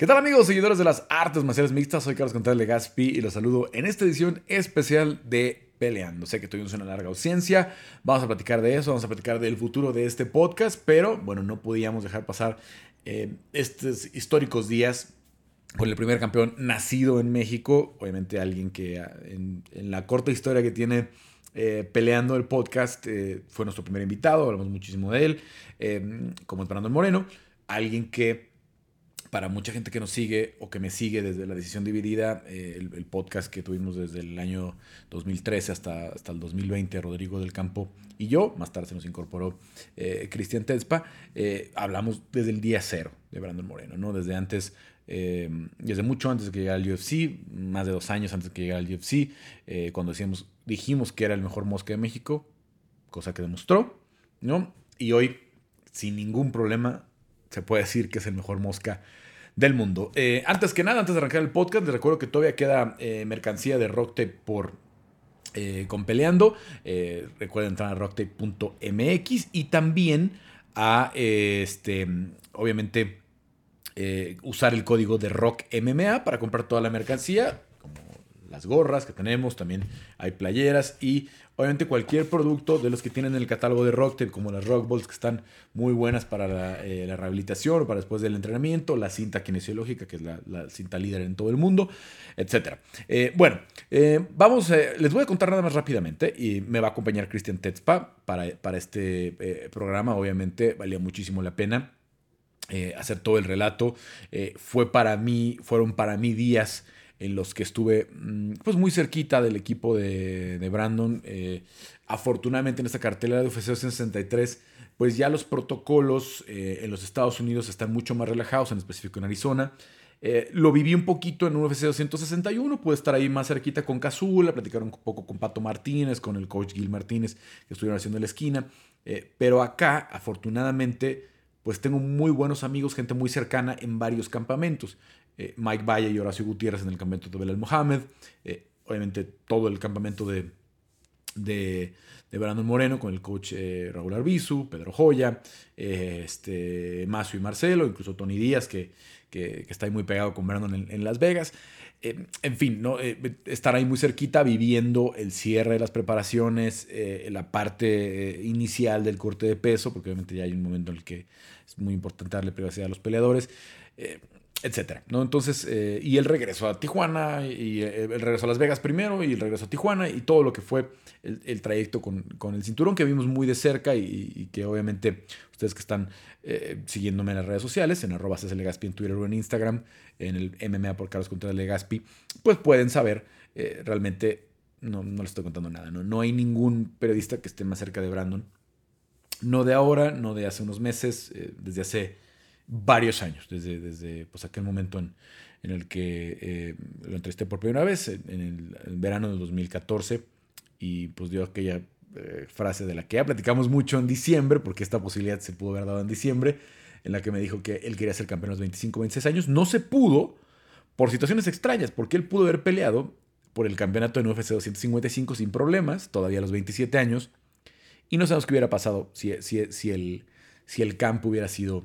¿Qué tal amigos, seguidores de las artes marciales mixtas? Soy Carlos Contreras de Gaspi y los saludo en esta edición especial de Peleando. Sé que tuvimos una larga ausencia, vamos a platicar de eso, vamos a platicar del futuro de este podcast, pero bueno, no podíamos dejar pasar eh, estos históricos días con el primer campeón nacido en México, obviamente alguien que ah, en, la corta historia que tiene eh, peleando el podcast eh, fue nuestro primer invitado, hablamos muchísimo de él, como es Brandon Moreno, alguien que para mucha gente que nos sigue o que me sigue desde la decisión dividida, eh, el, podcast que tuvimos desde el año 2013 hasta, hasta el 2020, Rodrigo del Campo y yo, más tarde se nos incorporó eh, Cristian eh, hablamos desde el día cero de Brandon Moreno, ¿no? Desde antes, desde mucho antes de que llegara al UFC, más de dos años antes de que llegara al UFC, cuando decíamos, dijimos que era el mejor mosca de México, cosa que demostró, ¿no? Y hoy, sin ningún problema, se puede decir que es el mejor mosca del mundo. Eh, antes que nada, antes de arrancar el podcast, les recuerdo que todavía queda eh, mercancía de Rocktape por eh, Peleando. recuerden entrar a rocktape.mx y también a este, obviamente usar el código de Rock MMA para comprar toda la mercancía las gorras que tenemos, también hay playeras y obviamente cualquier producto de los que tienen en el catálogo de Rocktail, como las Rock Balls que están muy buenas para la, eh, rehabilitación para después del entrenamiento, la cinta kinesiológica, que es la, cinta líder en todo el mundo, etc. Eh, bueno, eh, vamos, les voy a contar nada más rápidamente y me va a acompañar Cristian Tetzpa para, para este programa, obviamente valía muchísimo la pena. hacer todo el relato fue para mí fueron para mí días en los que estuve mm, pues muy cerquita del equipo de, Brandon. Eh, afortunadamente en esta cartelera de UFC 263 pues ya los protocolos eh, en los Estados Unidos están mucho más relajados, en específico en Arizona. Eh, lo viví un poquito en UFC 261, pude estar ahí más cerquita con Cazula, platicar un poco con Pato Martínez, con el coach Gil Martínez, que estuvieron haciendo la esquina. pero acá, afortunadamente, pues tengo muy buenos amigos, gente muy cercana en varios campamentos. Eh, Mike Valle y Horacio Gutiérrez en el campamento de Belal Mohamed, eh, obviamente todo el campamento de, de, Brandon Moreno con el coach eh, Raúl Arbizu, Pedro Joya, este, Macio y Marcelo, incluso Tony Díaz, que, que, está ahí muy pegado con Brandon en, Las Vegas. en fin, ¿no? estar ahí muy cerquita viviendo el cierre de las preparaciones, la parte inicial del corte de peso, porque obviamente ya hay un momento en el que es muy importante darle privacidad a los peleadores etcétera, ¿no? Entonces, eh, y el regreso a Tijuana, y eh, el regreso a Las Vegas primero, y el regreso a Tijuana, y todo lo que fue el, trayecto con, el cinturón que vimos muy de cerca y, que obviamente ustedes que están eh, siguiéndome en las redes sociales, en arroba Legaspi en Twitter o en Instagram, en el MMA por Carlos Contreras Legaspi, pues pueden saber realmente, no, no les estoy contando nada, ¿no? no hay ningún periodista que esté más cerca de Brandon, no de ahora, no de hace unos meses, desde hace varios años, desde, desde pues, aquel momento en, en el que eh, lo entrevisté por primera vez, en el, verano del 2014, y pues dio aquella eh, frase de la que ya platicamos mucho en diciembre, porque esta posibilidad se pudo haber dado en diciembre, en la que me dijo que él quería ser campeón a los 25, 26 años. No se pudo por situaciones extrañas, porque él pudo haber peleado por el campeonato en UFC 255 sin problemas, todavía a los 27 años, y no sabemos qué hubiera pasado si, si, si, el, si el campo hubiera sido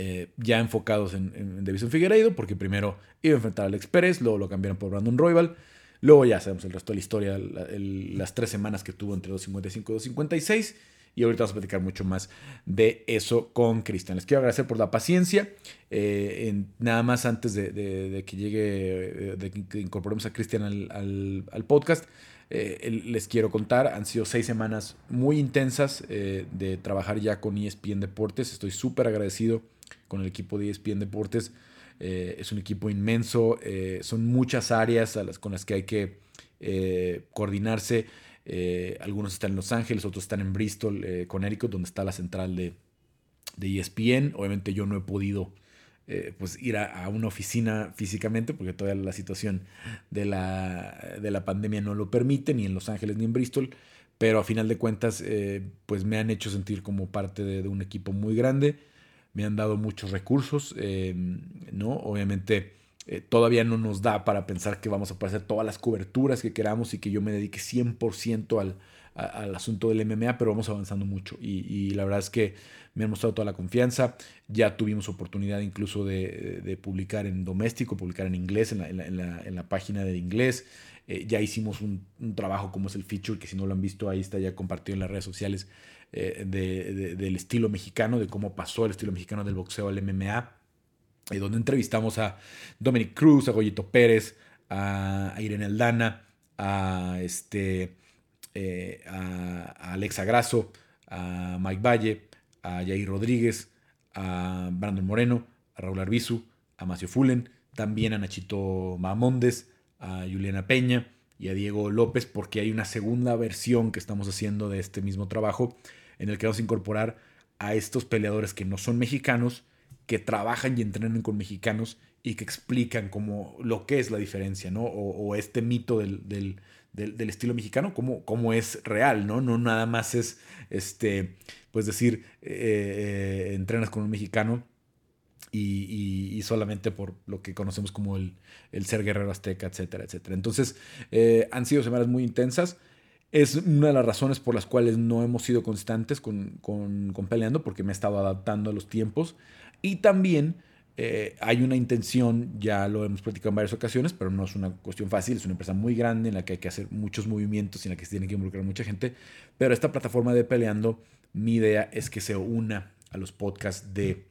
eh, ya enfocados en, en, Davison Figueiredo, porque primero iba a enfrentar al Express, luego lo cambiaron por Brandon Royal, luego ya sabemos el resto de la historia, las tres semanas que tuvo entre 255 y 256, y ahorita vamos a platicar mucho más de eso con Cristian. Les quiero agradecer por la paciencia, eh, nada más antes de, que llegue, de que incorporemos a Cristian al, al, podcast. Eh, les quiero contar, han sido seis semanas muy intensas de trabajar ya con ESPN Deportes. Estoy súper agradecido con el equipo de ESPN Deportes. Eh, es un equipo inmenso, eh, son muchas áreas a las, con las que hay que eh, coordinarse. algunos están en Los Ángeles, otros están en Bristol, Connecticut, donde está la central de, de ESPN. Obviamente yo no he podido pues ir a, una oficina físicamente porque todavía la situación de la, de la, pandemia no lo permite, ni en Los Ángeles ni en Bristol. Pero a final de cuentas, pues me han hecho sentir como parte de, de un equipo muy grande me han dado muchos recursos, eh, ¿no? Obviamente eh, todavía no nos da para pensar que vamos a poder hacer todas las coberturas que queramos y que yo me dedique 100% al, al asunto del MMA, pero vamos avanzando mucho y, la verdad es que me han mostrado toda la confianza. Ya tuvimos oportunidad incluso de, publicar en doméstico, publicar en inglés, en la, página de inglés. Eh, ya hicimos un, trabajo como es el feature, que si no lo han visto ahí está ya compartido en las redes sociales, eh, del estilo mexicano, de cómo pasó el estilo mexicano del boxeo al MMA, eh, donde entrevistamos a Dominic Cruz, a Goyito Pérez, a, Irene Aldana, a, este, a, Alexa Grasso, a Mike Valle, a Jair Rodríguez, a Brandon Moreno, a Raúl Arbizu, a Macio Fulen, también a Nachito Mamondes, a Juliana Peña y a Diego López, porque hay una segunda versión que estamos haciendo de este mismo trabajo, en el que vamos a incorporar a estos peleadores que no son mexicanos, que trabajan y entrenan con mexicanos y que explican como lo que es la diferencia, ¿no? O, este mito del, estilo mexicano, cómo, cómo, es real, ¿no? No nada más es, este, pues decir, eh, eh, entrenas con un mexicano y, solamente por lo que conocemos como el, ser guerrero azteca, etcétera, etcétera. Entonces, eh, han sido semanas muy intensas. Es una de las razones por las cuales no hemos sido constantes con, peleando, porque me he estado adaptando a los tiempos. Y también eh, hay una intención, ya lo hemos platicado en varias ocasiones, pero no es una cuestión fácil, es una empresa muy grande en la que hay que hacer muchos movimientos y en la que se tiene que involucrar mucha gente. Pero esta plataforma de peleando, mi idea es que se una a los podcasts de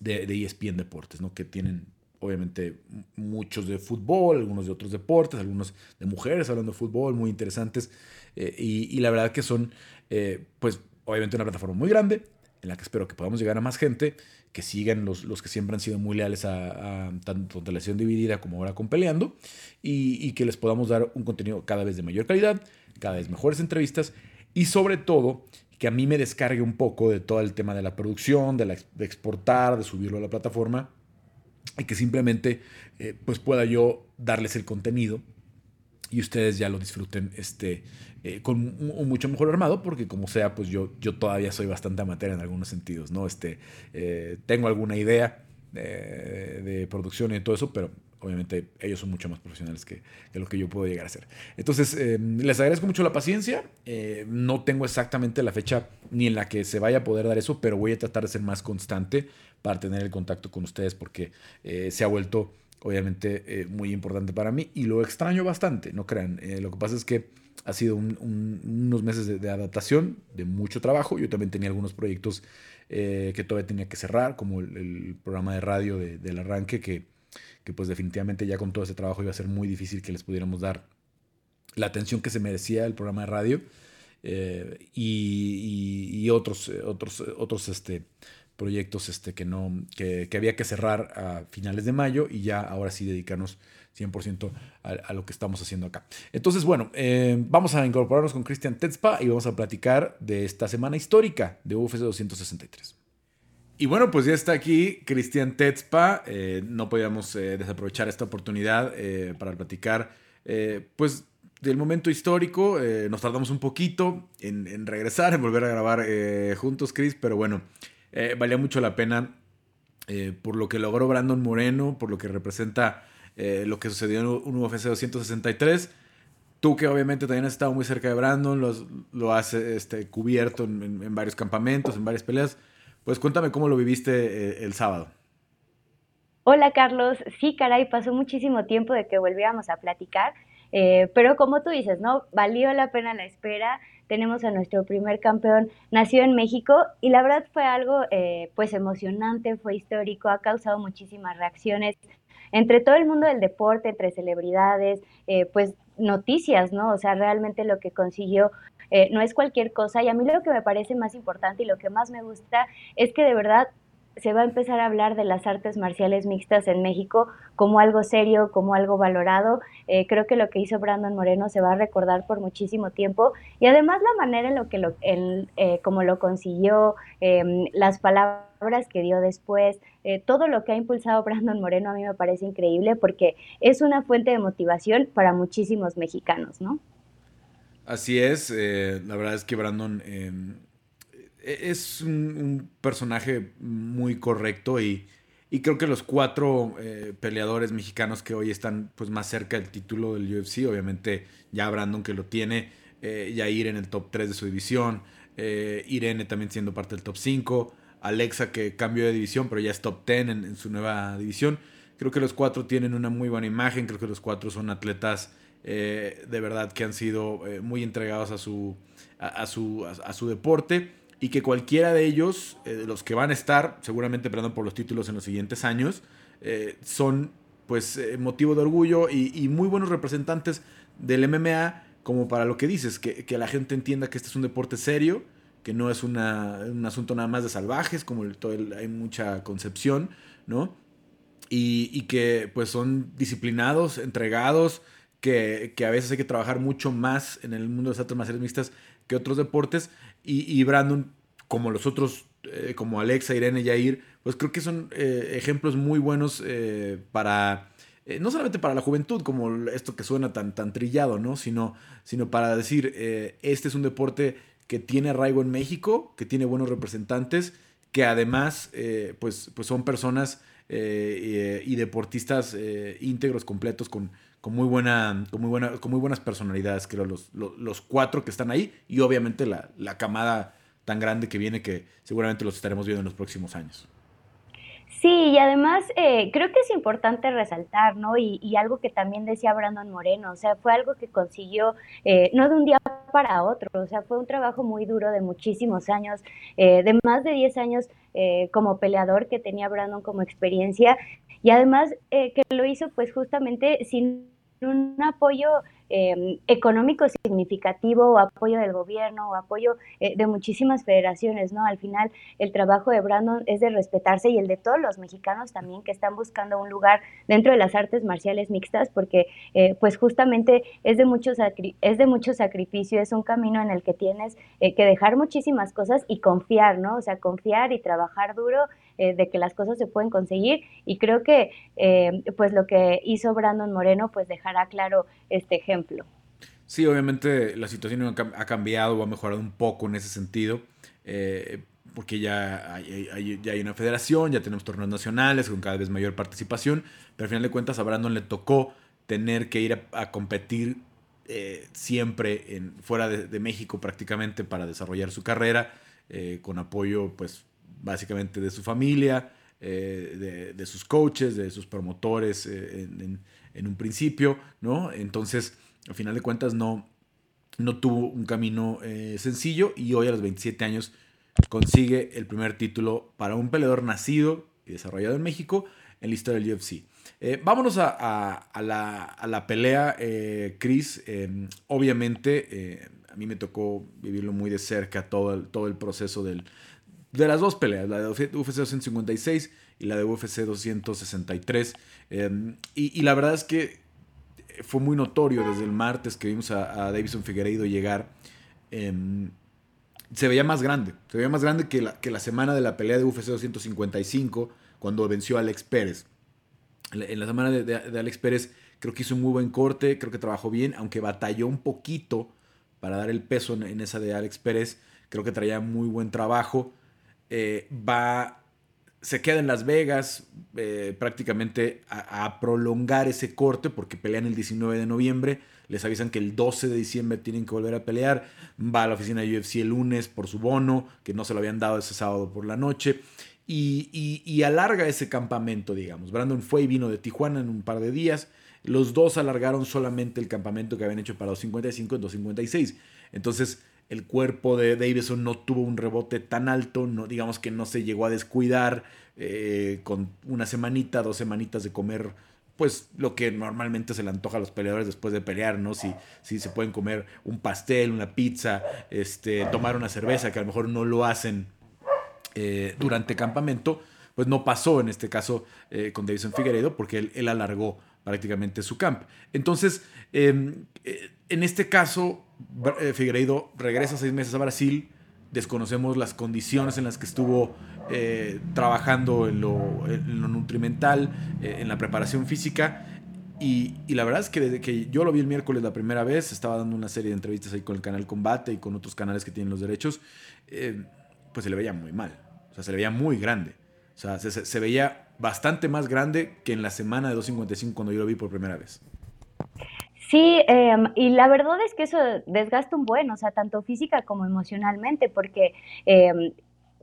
de, de ESPN Deportes, ¿no? Que tienen obviamente muchos de fútbol, algunos de otros deportes, algunos de mujeres hablando de fútbol, muy interesantes. Eh, y, la verdad que son, eh, pues, obviamente una plataforma muy grande en la que espero que podamos llegar a más gente, que sigan los, los que siempre han sido muy leales a, tanto Televisión Dividida como ahora con Peleando, y que les podamos dar un contenido cada vez de mayor calidad, cada vez mejores entrevistas, y sobre todo que a mí me descargue un poco de todo el tema de la producción, de, exportar, de subirlo a la plataforma y que simplemente eh, pues pueda yo darles el contenido y ustedes ya lo disfruten este, eh, con un, mucho mejor armado, porque como sea, pues yo, yo todavía soy bastante amateur en algunos sentidos, ¿no? Este, eh, tengo alguna idea de producción y todo eso, pero obviamente ellos son mucho más profesionales que, lo que yo puedo llegar a ser. Entonces, les agradezco mucho la paciencia. No tengo exactamente la fecha ni en la que se vaya a poder dar eso, pero voy a tratar de ser más constante para tener el contacto con ustedes porque eh, se ha vuelto obviamente muy importante para mí y lo extraño bastante, no crean. lo que pasa es que ha sido unos meses de, adaptación, de mucho trabajo. Yo también tenía algunos proyectos que todavía tenía que cerrar, como el, programa de radio del arranque que que pues definitivamente ya con todo ese trabajo iba a ser muy difícil que les pudiéramos dar la atención que se merecía el programa de radio eh, y, otros, eh, otros, otros este, proyectos este, que, no, que, había que cerrar a finales de mayo y ya ahora sí dedicarnos 100% a, lo que estamos haciendo acá. Entonces, bueno, eh, vamos a incorporarnos con Cristian Tetzpa y vamos a platicar de esta semana histórica de UFC 263. Y bueno, pues ya está aquí Cristian Tetzpa. Eh, no podíamos eh, desaprovechar esta oportunidad para platicar, pues, del momento histórico. nos tardamos un poquito en, regresar, en volver a grabar juntos, Chris, pero bueno, valía mucho la pena por lo que logró Brandon Moreno, por lo que representa lo que sucedió en un UFC 263. Tú que obviamente también has estado muy cerca de Brandon, lo has este, cubierto en varios campamentos, en varias peleas. Pues cuéntame cómo lo viviste eh, el sábado. Hola Carlos, sí, caray, pasó muchísimo tiempo de que volviéramos a platicar, eh, pero como tú dices, ¿no? Valió la pena la espera, tenemos a nuestro primer campeón, nació en México y la verdad fue algo eh, pues emocionante, fue histórico, ha causado muchísimas reacciones entre todo el mundo del deporte, entre celebridades, pues noticias, ¿no? O sea, realmente lo que consiguió eh, no es cualquier cosa. Y a mí lo que me parece más importante y lo que más me gusta es que de verdad se va a empezar a hablar de las artes marciales mixtas en México como algo serio, como algo valorado. Eh, creo que lo que hizo Brandon Moreno se va a recordar por muchísimo tiempo y además la manera en lo que lo, eh, como lo consiguió, em, las palabras que dio después, todo lo que ha impulsado Brandon Moreno a mí me parece increíble porque es una fuente de motivación para muchísimos mexicanos, ¿no? Así es, eh, la verdad es que Brandon em, es un, personaje muy correcto y, creo que los cuatro eh, peleadores mexicanos que hoy están pues, más cerca del título del UFC, obviamente ya Brandon que lo tiene, eh, Yair en el top 3 de su división, eh, Irene también siendo parte del top 5, Alexa que cambió de división, pero ya es top 10 en, su nueva división. Creo que los cuatro tienen una muy buena imagen, creo que los cuatro son atletas eh, de verdad que han sido muy entregados a su, a, su, a, su deporte y que cualquiera de ellos, de los que van a estar seguramente peleando por los títulos en los siguientes años, son pues motivo de orgullo y, y, muy buenos representantes del MMA como para lo que dices, que, la gente entienda que este es un deporte serio, que no es un asunto nada más de salvajes, como todo hay mucha concepción, ¿no? Y, que pues son disciplinados, entregados, que, a veces hay que trabajar mucho más en el mundo de las artes marciales mixtas que otros deportes. Y, Brandon, como los otros, eh, como Alexa, Irene, Yair, pues creo que son eh, ejemplos muy buenos eh, para no solamente para la juventud, como esto que suena tan, tan trillado, ¿no? Sino, sino para decir, este es un deporte que tiene arraigo en México, que tiene buenos representantes, que además pues, pues son personas y deportistas íntegros, completos, con, con, muy buena, con, muy buena, con muy buenas personalidades, creo, los, los, cuatro que están ahí y obviamente la, la camada tan grande que viene que seguramente los estaremos viendo en los próximos años. Sí, y además eh, creo que es importante resaltar, ¿no? Y, algo que también decía Brandon Moreno, o sea, fue algo que consiguió eh, no de un día para otro, o sea, fue un trabajo muy duro de muchísimos años, eh, de más de 10 años como peleador que tenía Brandon como experiencia, y además que lo hizo pues justamente sin un apoyo Em, económico significativo o apoyo del gobierno o apoyo eh, de muchísimas federaciones, ¿no? Al final el trabajo de Brandon es de respetarse y el de todos los mexicanos también que están buscando un lugar dentro de las artes marciales mixtas porque eh, pues justamente es de, mucho es de mucho sacrificio, es un camino en el que tienes eh, que dejar muchísimas cosas y confiar, ¿no? O sea, confiar y trabajar duro de que las cosas se pueden conseguir. Y creo que pues lo que hizo Brandon Moreno pues dejará claro este ejemplo. Sí, obviamente la situación ha cambiado o ha mejorado un poco en ese sentido, eh, porque ya hay, una federación, ya tenemos torneos nacionales con cada vez mayor participación, pero al final de cuentas a Brandon le tocó tener que ir a, competir eh, siempre en, fuera de, México prácticamente para desarrollar su carrera, eh, con apoyo pues básicamente de su familia, de, sus coaches, de sus promotores en, en, un principio, ¿no? Entonces al final de cuentas no, no tuvo un camino eh, sencillo y hoy a los 27 años consigue el primer título para un peleador nacido y desarrollado en México en la historia del UFC. Eh, vámonos a, la, pelea, eh, Chris. obviamente, a mí me tocó vivirlo muy de cerca todo todo el proceso del, de las dos peleas, la de UFC 256 y la de UFC 263. y, y, la verdad es que fue muy notorio desde el martes que vimos a, Davison Figueiredo llegar. Em, se veía más grande. Se veía más grande que la, que la semana de la pelea de UFC 255, cuando venció a Alex Pérez. En la semana de, Alex Pérez creo que hizo un muy buen corte, creo que trabajó bien, aunque batalló un poquito para dar el peso en, esa de Alex Pérez. Creo que traía muy buen trabajo. Eh, va se queda en Las Vegas eh, prácticamente a, prolongar ese corte porque pelean el 19 de noviembre. Les avisan que el 12 de diciembre tienen que volver a pelear. Va a la oficina de UFC el lunes por su bono, que no se lo habían dado ese sábado por la noche. Y, alarga ese campamento, digamos. Brandon fue y vino de Tijuana en un par de días. Los dos alargaron solamente el campamento que habían hecho para 255 y 256. Entonces, el cuerpo de Davison no tuvo un rebote tan alto, no, digamos que no se llegó a descuidar eh, con una semanita, dos semanitas de comer, pues lo que normalmente se le antoja a los peleadores después de pelear, ¿no? Si, si se pueden comer un pastel, una pizza, este, tomar una cerveza, que a lo mejor no lo hacen eh, durante campamento, pues no pasó en este caso eh, con Davison Figueredo porque él, él alargó prácticamente su camp. Entonces, em, en este caso, Figueiredo regresa seis meses a Brasil. Desconocemos las condiciones en las que estuvo eh, trabajando en lo, nutrimental, eh, en la preparación física. Y, la verdad es que desde que yo lo vi el miércoles la primera vez, estaba dando una serie de entrevistas ahí con el canal Combate y con otros canales que tienen los derechos, pues se le veía muy mal. O sea, se le veía muy grande. O sea, se, se veía bastante más grande que en la semana de 255 cuando yo lo vi por primera vez. Sí, em, y la verdad es que eso desgasta un buen, o sea, tanto física como emocionalmente, porque em,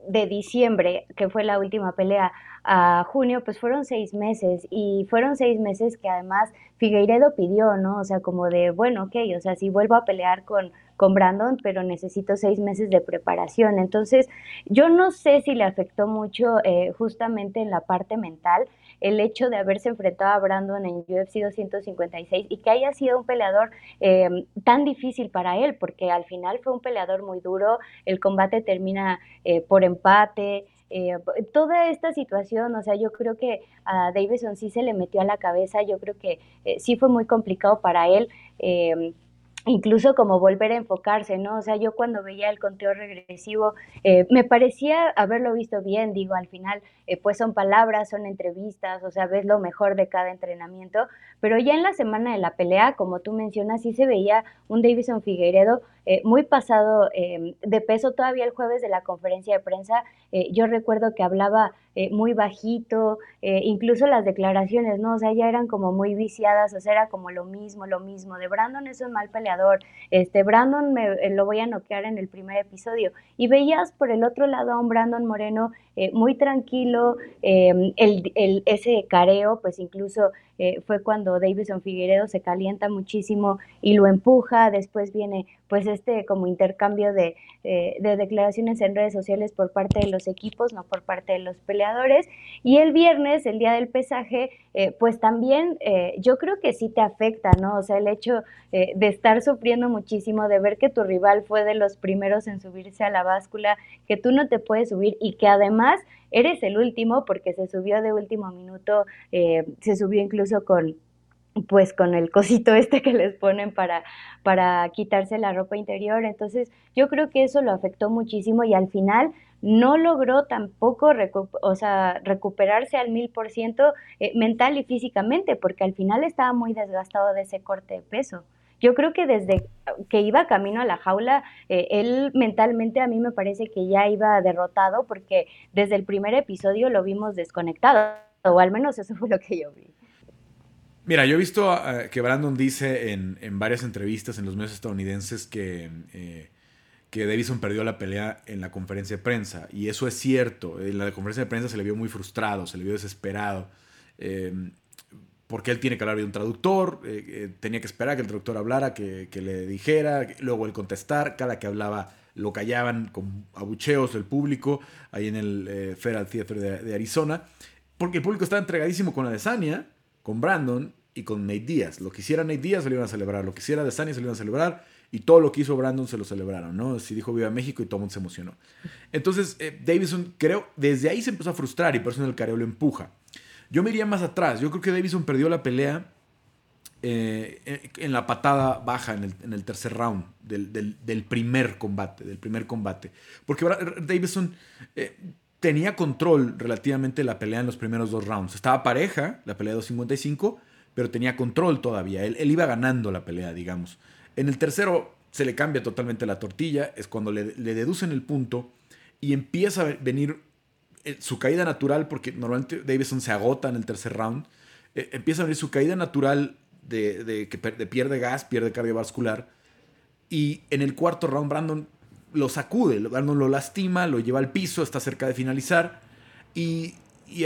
de diciembre, que fue la última pelea, a junio, pues fueron seis meses y fueron seis meses que además Figueiredo pidió, ¿no? O sea, como de, bueno, ok, o sea, si vuelvo a pelear con, con Brandon, pero necesito seis meses de preparación. Entonces, yo no sé si le afectó mucho eh, justamente en la parte mental el hecho de haberse enfrentado a Brandon en UFC 256 y que haya sido un peleador eh, tan difícil para él, porque al final fue un peleador muy duro, el combate termina eh, por empate, eh, toda esta situación, o sea, yo creo que a Davison sí se le metió a la cabeza, yo creo que eh, sí fue muy complicado para él. Eh, incluso como volver a enfocarse, ¿no? O sea, yo cuando veía el conteo regresivo, eh, me parecía haberlo visto bien, digo, al final, eh, pues son palabras, son entrevistas, o sea, ves lo mejor de cada entrenamiento, pero ya en la semana de la pelea, como tú mencionas, sí se veía un Davison Figueiredo eh, muy pasado de peso todavía el jueves de la conferencia de prensa, yo recuerdo que hablaba muy bajito, incluso las declaraciones, ¿no? O sea, ya eran como muy viciadas, o sea, era como lo mismo, lo mismo, de Brandon es un mal peleador, este, Brandon me, eh, lo voy a noquear en el primer episodio. Y veías por el otro lado a un Brandon Moreno eh, muy tranquilo, el, ese careo, pues incluso eh, fue cuando Davison Figueredo se calienta muchísimo y lo empuja, después viene pues este como intercambio de, de, declaraciones en redes sociales por parte de los equipos, no por parte de los peleadores. Y el viernes, el día del pesaje, pues también yo creo que sí te afecta, ¿no? O sea, el hecho de estar sufriendo muchísimo, de ver que tu rival fue de los primeros en subirse a la báscula, que tú no te puedes subir y que además eres el último porque se subió de último minuto, eh, se subió incluso con pues con el cosito este que les ponen para, para quitarse la ropa interior. Entonces yo creo que eso lo afectó muchísimo y al final no logró tampoco o sea, recuperarse al mil por ciento eh, mental y físicamente porque al final estaba muy desgastado de ese corte de peso. Yo creo que desde que iba camino a la jaula, eh, él mentalmente a mí me parece que ya iba derrotado porque desde el primer episodio lo vimos desconectado, o al menos eso fue lo que yo vi. Mira, yo he visto eh, que Brandon dice en, varias entrevistas en los medios estadounidenses que, eh, que Davison perdió la pelea en la conferencia de prensa. Y eso es cierto. En la conferencia de prensa se le vio muy frustrado, se le vio desesperado porque él tiene que hablar de un traductor, eh, eh, tenía que esperar que el traductor hablara, que, le dijera, luego él contestar, cada que hablaba lo callaban con abucheos del público, ahí en el eh, Federal Theater de, Arizona, porque el público estaba entregadísimo con Adesanya, con Brandon y con Nate Díaz. Lo que hiciera Nate Díaz se lo iban a celebrar, lo que hiciera Adesanya se lo iban a celebrar, y todo lo que hizo Brandon se lo celebraron, ¿no? Si dijo Viva México y todo el mundo se emocionó. Entonces, Davidson, creo, desde ahí se empezó a frustrar y por eso en el careo lo empuja. Yo me iría más atrás. Yo creo que Davison perdió la pelea eh, en la patada baja en el, tercer round del, primer combate. Del primer combate. Porque Davison eh, tenía control relativamente de la pelea en los primeros dos rounds. Estaba pareja, la pelea de 255, pero tenía control todavía. Él, iba ganando la pelea, digamos. En el tercero se le cambia totalmente la tortilla. Es cuando le, deducen el punto y empieza a venir eh, su caída natural, porque normalmente Davison se agota en el tercer round, eh, empieza a venir su caída natural de, que pierde gas, pierde cardiovascular. Y en el cuarto round, Brandon lo sacude, Brandon lo lastima, lo lleva al piso, está cerca de finalizar. Y,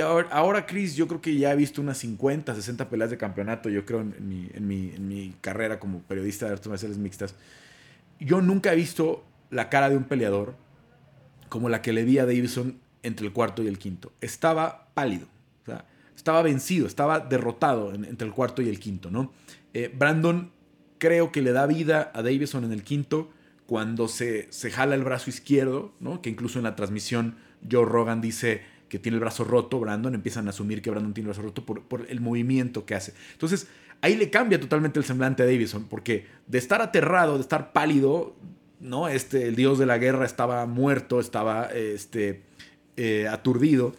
ahora, ahora, Chris, yo creo que ya he visto unas 50, 60 peleas de campeonato, yo creo, en, mi, en mi, carrera como periodista de artes marciales mixtas. Yo nunca he visto la cara de un peleador como la que le vi a Davison entre el cuarto y el quinto. Estaba pálido, estaba vencido, estaba derrotado entre el cuarto y el quinto, ¿no? Eh, Brandon creo que le da vida a Davison en el quinto cuando se, se jala el brazo izquierdo, ¿no? Que incluso en la transmisión Joe Rogan dice que tiene el brazo roto, Brandon, empiezan a asumir que Brandon tiene el brazo roto por, por el movimiento que hace. Entonces, ahí le cambia totalmente el semblante a Davison, porque de estar aterrado, de estar pálido, ¿no? Este, el dios de la guerra estaba muerto, estaba este, eh, aturdido,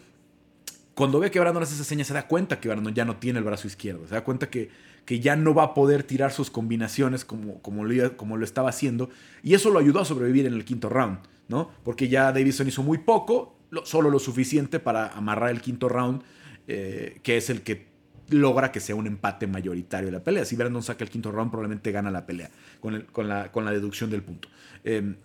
cuando ve que Brandon hace esa seña, se da cuenta que Brandon ya no tiene el brazo izquierdo. Se da cuenta que, que ya no va a poder tirar sus combinaciones como, como, lo, como lo estaba haciendo. Y eso lo ayudó a sobrevivir en el quinto round, ¿no? Porque ya Davison hizo muy poco, solo lo suficiente para amarrar el quinto round, eh, que es el que logra que sea un empate mayoritario de la pelea. Si Brandon saca el quinto round, probablemente gana la pelea con, con, la, con la, deducción del punto. Em,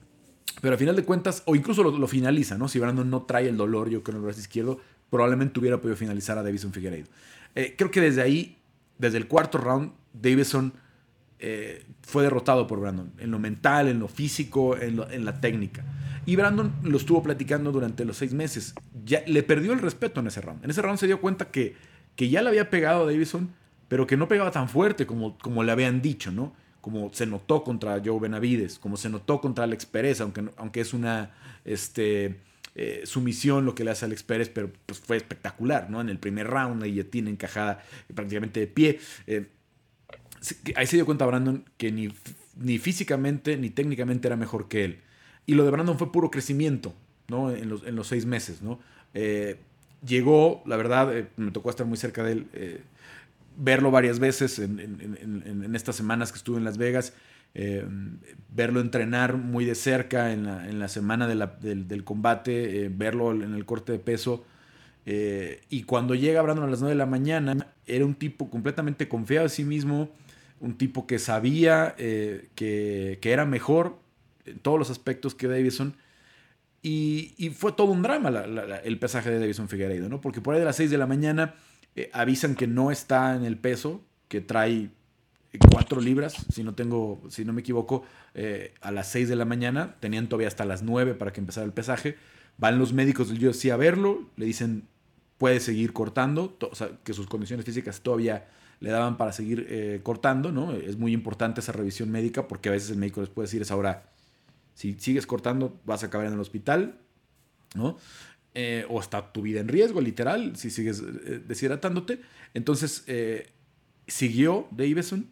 pero a final de cuentas, o incluso lo, finaliza, ¿no? Si Brandon no trae el dolor, yo creo en el brazo izquierdo, probablemente hubiera podido finalizar a Davison Figueiredo. Eh, creo que desde ahí, desde el cuarto round, Davison eh, fue derrotado por Brandon, en lo mental, en lo físico, en, la técnica. Y Brandon lo estuvo platicando durante los seis meses. Ya le perdió el respeto en ese round. En ese round se dio cuenta que, que ya le había pegado a Davison, pero que no pegaba tan fuerte como, como le habían dicho, ¿no? Como se notó contra Joe Benavides, como se notó contra Alex Pérez, aunque, aunque es una este, eh, sumisión lo que le hace Alex Pérez, pero pues fue espectacular, ¿no? En el primer round, la guillotina encajada prácticamente de pie. Eh, ahí se dio cuenta Brandon que ni, ni físicamente ni técnicamente era mejor que él. Y lo de Brandon fue puro crecimiento, ¿no? En los, en los seis meses, ¿no? Eh, llegó, la verdad, me tocó estar muy cerca de él, verlo varias veces en, estas semanas que estuve en Las Vegas, verlo entrenar muy de cerca en la, semana del, combate, verlo en el corte de peso. y cuando llega Brandon a las 9 de la mañana, era un tipo completamente confiado en sí mismo, un tipo que sabía que, que era mejor en todos los aspectos que Davison. Y, fue todo un drama el pesaje de Davison Figueiredo, ¿no? Porque por ahí de las 6 de la mañana eh, avisan que no está en el peso, que trae 4 libras, si no, tengo, si no me equivoco, eh, a las 6 de la mañana. Tenían todavía hasta las 9 para que empezara el pesaje. Van los médicos del UFC a verlo, le dicen puede seguir cortando, que sus condiciones físicas todavía le daban para seguir eh, cortando, ¿no? Es muy importante esa revisión médica porque a veces el médico les puede decir es ahora si sigues cortando, vas a acabar en el hospital, ¿no? Eh, o está tu vida en riesgo, literal, si sigues eh, deshidratándote. Entonces, eh, siguió Davison.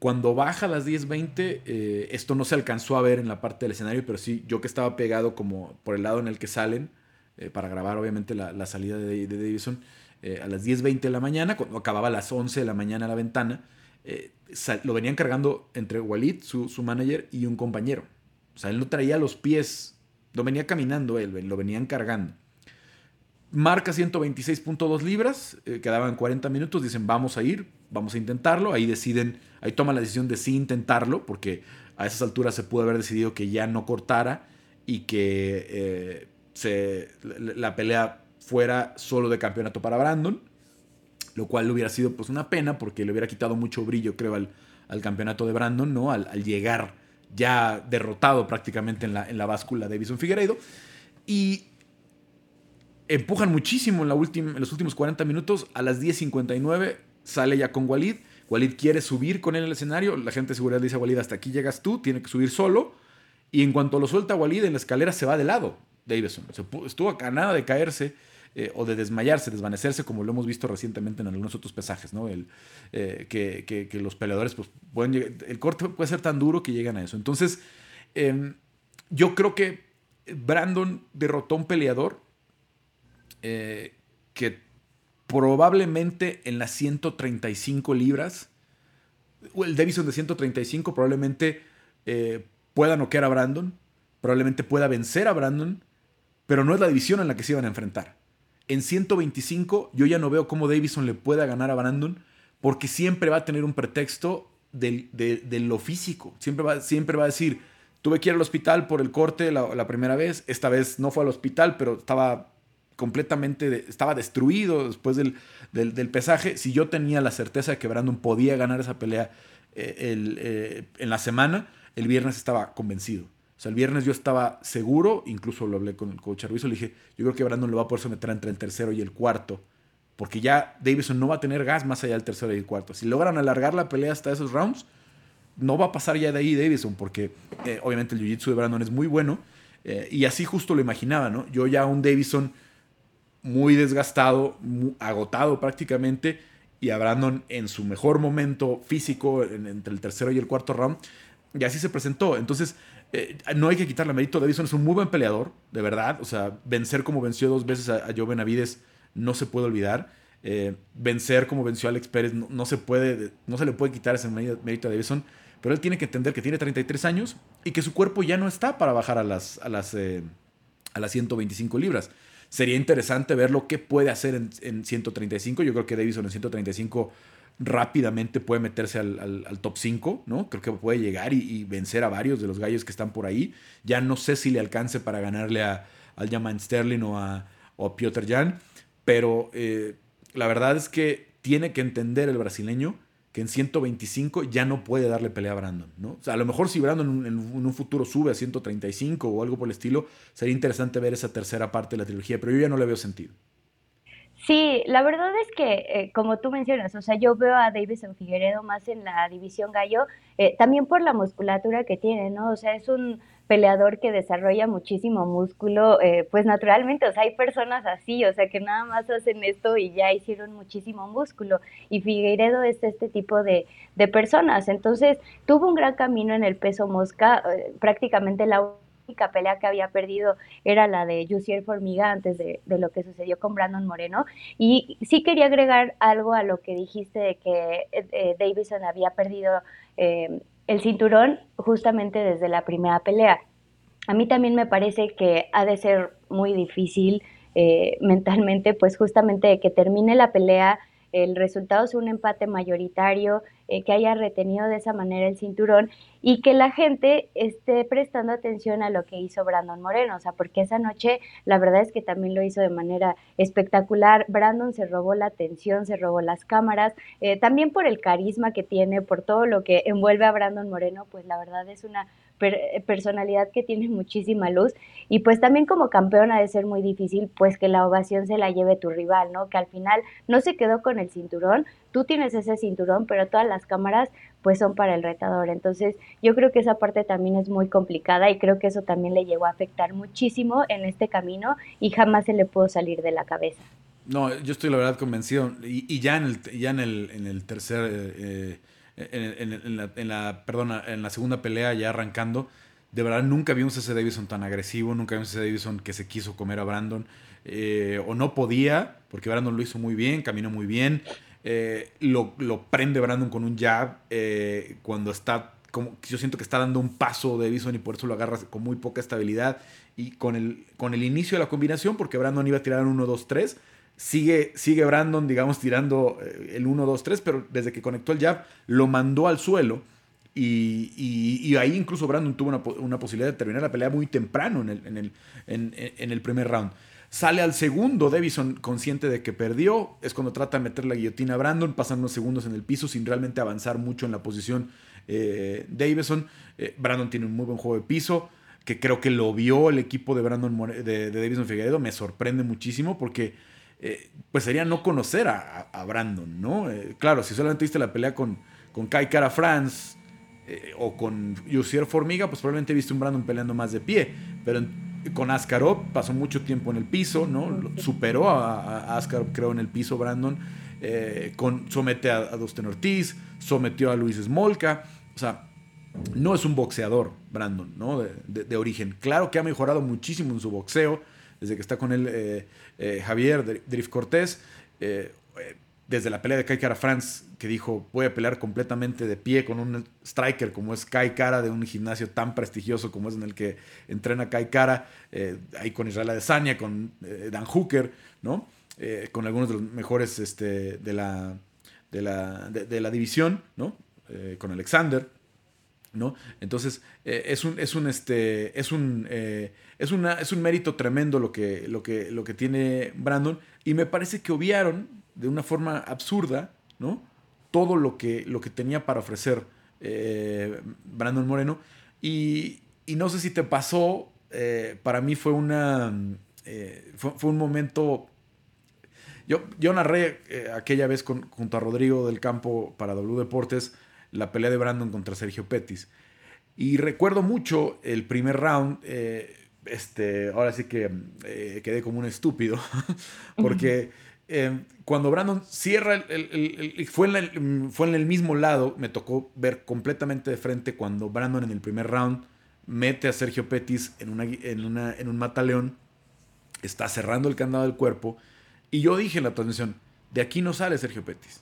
Cuando baja a las 10.20, esto no se alcanzó a ver en la parte del escenario, pero sí, yo que estaba pegado como por el lado en el que salen, para grabar obviamente la, salida de, de Davison, a las 10.20 de la mañana, cuando acababa a las 11 de la mañana la ventana, lo venían cargando entre Walid, su, su manager, y un compañero. O sea, él no traía los pies, no venía caminando él, lo venían cargando. Marca 126.2 libras, eh, quedaban 40 minutos, dicen vamos a ir, vamos a intentarlo, ahí deciden, ahí toman la decisión de sí intentarlo, porque a esas alturas se pudo haber decidido que ya no cortara y que eh, se, la pelea fuera solo de campeonato para Brandon, lo cual hubiera sido pues una pena porque le hubiera quitado mucho brillo, creo, al, campeonato de Brandon, ¿no? Al, al llegar ya derrotado prácticamente en la, en la báscula de Bison Figueiredo. Y empujan muchísimo en, los últimos 40 minutos. A las 10.59 sale ya con Walid. Walid quiere subir con él el escenario. La gente de seguridad dice a Walid, hasta aquí llegas tú, tiene que subir solo. Y en cuanto lo suelta Walid, en la escalera se va de lado Davison. Estuvo a nada de caerse. Eh, o de desmayarse, desvanecerse, como lo hemos visto recientemente en algunos otros pesajes, ¿no? El, eh, que, los peleadores, pues, pueden el corte puede ser tan duro que llegan a eso. Entonces, em, yo creo que Brandon derrotó a un peleador eh, que probablemente en las 135 libras, el Davison de 135 probablemente pueda noquear a Brandon, probablemente pueda vencer a Brandon, pero no es la división en la que se iban a enfrentar. En 125 yo ya no veo cómo Davison le pueda ganar a Brandon porque siempre va a tener un pretexto de, lo físico. Siempre va, siempre va a decir, tuve que ir al hospital por el corte la, primera vez, esta vez no fue al hospital, pero estaba completamente, estaba destruido después del, del, pesaje. Si yo tenía la certeza de que Brandon podía ganar esa pelea eh, eh, en la semana, el viernes estaba convencido. O sea, el viernes yo estaba seguro, incluso lo hablé con el coach Arvizo, le dije, yo creo que Brandon lo va a poder someter entre el tercero y el cuarto, porque ya Davison no va a tener gas más allá del tercero y el cuarto. Si logran alargar la pelea hasta esos rounds, no va a pasar ya de ahí Davison, porque eh, obviamente el jiu-jitsu de Brandon es muy bueno, y así justo lo imaginaba, ¿no? Yo ya un Davison muy desgastado, agotado prácticamente, y a Brandon en su mejor momento físico, entre el tercero y el cuarto round, y así se presentó. Entonces, eh, no hay que quitarle mérito. Davison es un muy buen peleador, de verdad. O sea, vencer como venció dos veces a, Joe Benavides no se puede olvidar. Eh, vencer como venció a Alex Pérez no, se puede, no se le puede quitar ese mérito a Davison. Pero él tiene que entender que tiene 33 años y que su cuerpo ya no está para bajar a las, a las, eh, a las 125 libras. Sería interesante ver lo que puede hacer en, 135. Yo creo que Davison en 135 rápidamente puede meterse al, top 5, ¿no? Creo que puede llegar y, vencer a varios de los gallos que están por ahí. Ya no sé si le alcance para ganarle a, al Jaman Sterling o a, o a Piotr Jan, pero eh, la verdad es que tiene que entender el brasileño que en 125 ya no puede darle pelea a Brandon, ¿no? O sea, a lo mejor si Brandon en, un futuro sube a 135 o algo por el estilo, sería interesante ver esa tercera parte de la trilogía, pero yo ya no le veo sentido. Sí, la verdad es que, eh, como tú mencionas, o sea, yo veo a Davison Figueredo más en la división gallo, eh, también por la musculatura que tiene, ¿no? O sea, es un peleador que desarrolla muchísimo músculo, eh, pues naturalmente, o sea, hay personas así, o sea, que nada más hacen esto y ya hicieron muchísimo músculo. Y Figueiredo es este tipo de, de personas. Entonces, tuvo un gran camino en el peso mosca, eh, prácticamente la única pelea que había perdido era la de Jussier Formiga antes de, de, lo que sucedió con Brandon Moreno. Y sí quería agregar algo a lo que dijiste de que eh, Davison había perdido el cinturón justamente desde la primera pelea. A mí también me parece que ha de ser muy difícil eh, mentalmente, pues justamente que termine la pelea, el resultado es un empate mayoritario, eh, que haya retenido de esa manera el cinturón y que la gente esté prestando atención a lo que hizo Brandon Moreno, o sea, porque esa noche la verdad es que también lo hizo de manera espectacular. Brandon se robó la atención, se robó las cámaras, eh, también por el carisma que tiene, por todo lo que envuelve a Brandon Moreno, pues la verdad es una personalidad que tiene muchísima luz y pues también como campeón ha de ser muy difícil pues que la ovación se la lleve tu rival, ¿no? Que al final no se quedó con el cinturón, tú tienes ese cinturón, pero todas las cámaras pues son para el retador. Entonces yo creo que esa parte también es muy complicada y creo que eso también le llegó a afectar muchísimo en este camino y jamás se le pudo salir de la cabeza. No, yo estoy la verdad convencido y, ya en el, ya en el, en el tercer... Eh, en, la, en, la, perdona, en la segunda pelea ya arrancando, de verdad nunca vi un CC Davidson tan agresivo, nunca vi un CC Davidson que se quiso comer a Brandon, eh, o no podía, porque Brandon lo hizo muy bien, caminó muy bien, eh, lo, lo, prende Brandon con un jab eh, cuando está, como, yo siento que está dando un paso Davison y por eso lo agarra con muy poca estabilidad, y con el, con el inicio de la combinación, porque Brandon iba a tirar un 1-2-3, Sigue, sigue Brandon, digamos, tirando eh, el 1, 2, 3, pero desde que conectó el jab, lo mandó al suelo. Y, y, ahí incluso Brandon tuvo una, una, posibilidad de terminar la pelea muy temprano en el, en el, en, el primer round. Sale al segundo, Davison consciente de que perdió, es cuando trata de meter la guillotina a Brandon, pasan unos segundos en el piso sin realmente avanzar mucho en la posición eh, Davison. Eh, Brandon tiene un muy buen juego de piso, que creo que lo vio el equipo de Brandon de, de Davison Figueredo, me sorprende muchísimo porque eh, pues sería no conocer a, Brandon, ¿no? Eh, claro, si solamente viste la pelea con, con Kai Cara France eh, o con Yusier Formiga, pues probablemente viste un Brandon peleando más de pie, pero con Askarov pasó mucho tiempo en el piso, ¿no? Superó a, Askarov, creo, en el piso Brandon, con, somete a, a Dustin Ortiz, sometió a Luis Smolka, o sea, no es un boxeador, Brandon, ¿no? de, origen. Claro que ha mejorado muchísimo en su boxeo, desde que está con él eh, eh, Javier Drift Cortés, eh, desde la pelea de Kai Cara France, que dijo, voy a pelear completamente de pie con un striker como es Kai Cara, de un gimnasio tan prestigioso como es en el que entrena Kai Cara, ahí con Israel Adesanya, con Dan Hooker, ¿no? con algunos de los mejores este, de, la, de, la, de, la división, ¿no? con Alexander. ¿no? Entonces, es un, es un, este, es un, es una, es un mérito tremendo lo que, lo, que, lo que tiene Brandon y me parece que obviaron de una forma absurda, ¿no? Todo lo que, lo que tenía para ofrecer eh, Brandon Moreno y, no sé si te pasó, para mí fue una, fue, un momento yo, yo, narré aquella vez con, junto a Rodrigo del Campo para W Deportes la pelea de Brandon contra Sergio Pettis. Y recuerdo mucho el primer round, eh, este, ahora sí que eh, quedé como un estúpido, porque eh, cuando Brandon cierra, el, fue, en el, fue en el mismo lado, me tocó ver completamente de frente cuando Brandon en el primer round mete a Sergio Pettis en, una, en, una, en un mataleón, está cerrando el candado del cuerpo, y yo dije en la transmisión, de aquí no sale Sergio Pettis.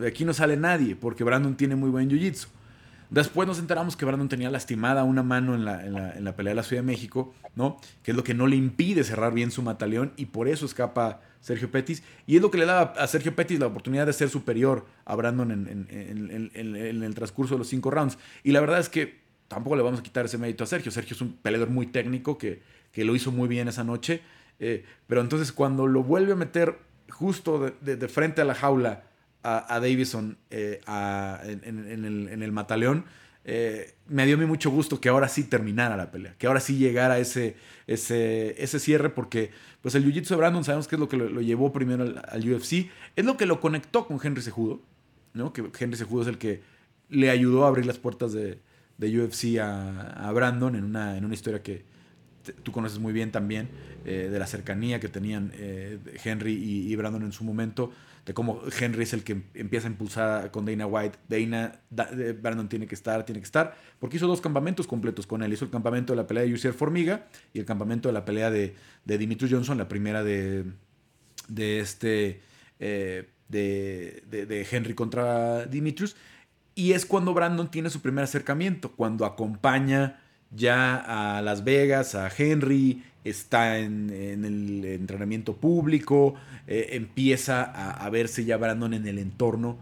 De aquí no sale nadie, porque Brandon tiene muy buen jiu-jitsu. Después nos enteramos que Brandon tenía lastimada una mano en la, en la, pelea de la Ciudad de México, ¿no? Que es lo que no le impide cerrar bien su mataleón y por eso escapa Sergio Pettis. Y es lo que le da a Sergio Pettis la oportunidad de ser superior a Brandon en, en el transcurso de los cinco rounds. Y la verdad es que tampoco le vamos a quitar ese mérito a Sergio. Sergio es un peleador muy técnico que, que lo hizo muy bien esa noche. Eh, pero entonces cuando lo vuelve a meter justo de, frente a la jaula a, Davison eh, en, el, Mataleón, eh, me dio a mí mucho gusto que ahora sí terminara la pelea, que ahora sí llegara ese, ese, ese cierre, porque pues el Jiu-Jitsu de Brandon sabemos que es lo que lo, llevó primero al, UFC, es lo que lo conectó con Henry Sejudo, ¿no? que Henry Sejudo es el que le ayudó a abrir las puertas de, de UFC a, a, Brandon en una, en una historia que tú conoces muy bien también, eh, de la cercanía que tenían eh, Henry y, Brandon en su momento, de cómo Henry es el que empieza a impulsar con Dana White. Dana, Brandon tiene que estar, tiene que estar, porque hizo dos campamentos completos con él. Hizo el campamento de la pelea de Usier Formiga y el campamento de la pelea de, de Johnson, la primera de, de este... Eh, de, de, Henry contra Dimitrius. Y es cuando Brandon tiene su primer acercamiento, cuando acompaña ya a Las Vegas, a Henry, está en, el entrenamiento público, eh, empieza a, verse ya Brandon en el entorno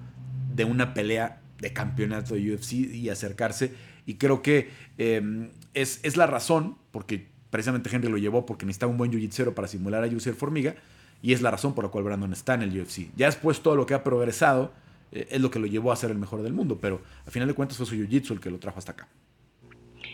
de una pelea de campeonato de UFC y acercarse. Y creo que em, es, es, la razón, porque precisamente Henry lo llevó porque necesitaba un buen jiu para simular a Yusser Formiga, y es la razón por la cual Brandon está en el UFC. Ya después todo lo que ha progresado eh, es lo que lo llevó a ser el mejor del mundo, pero a final de cuentas fue su jiu-jitsu el que lo trajo hasta acá.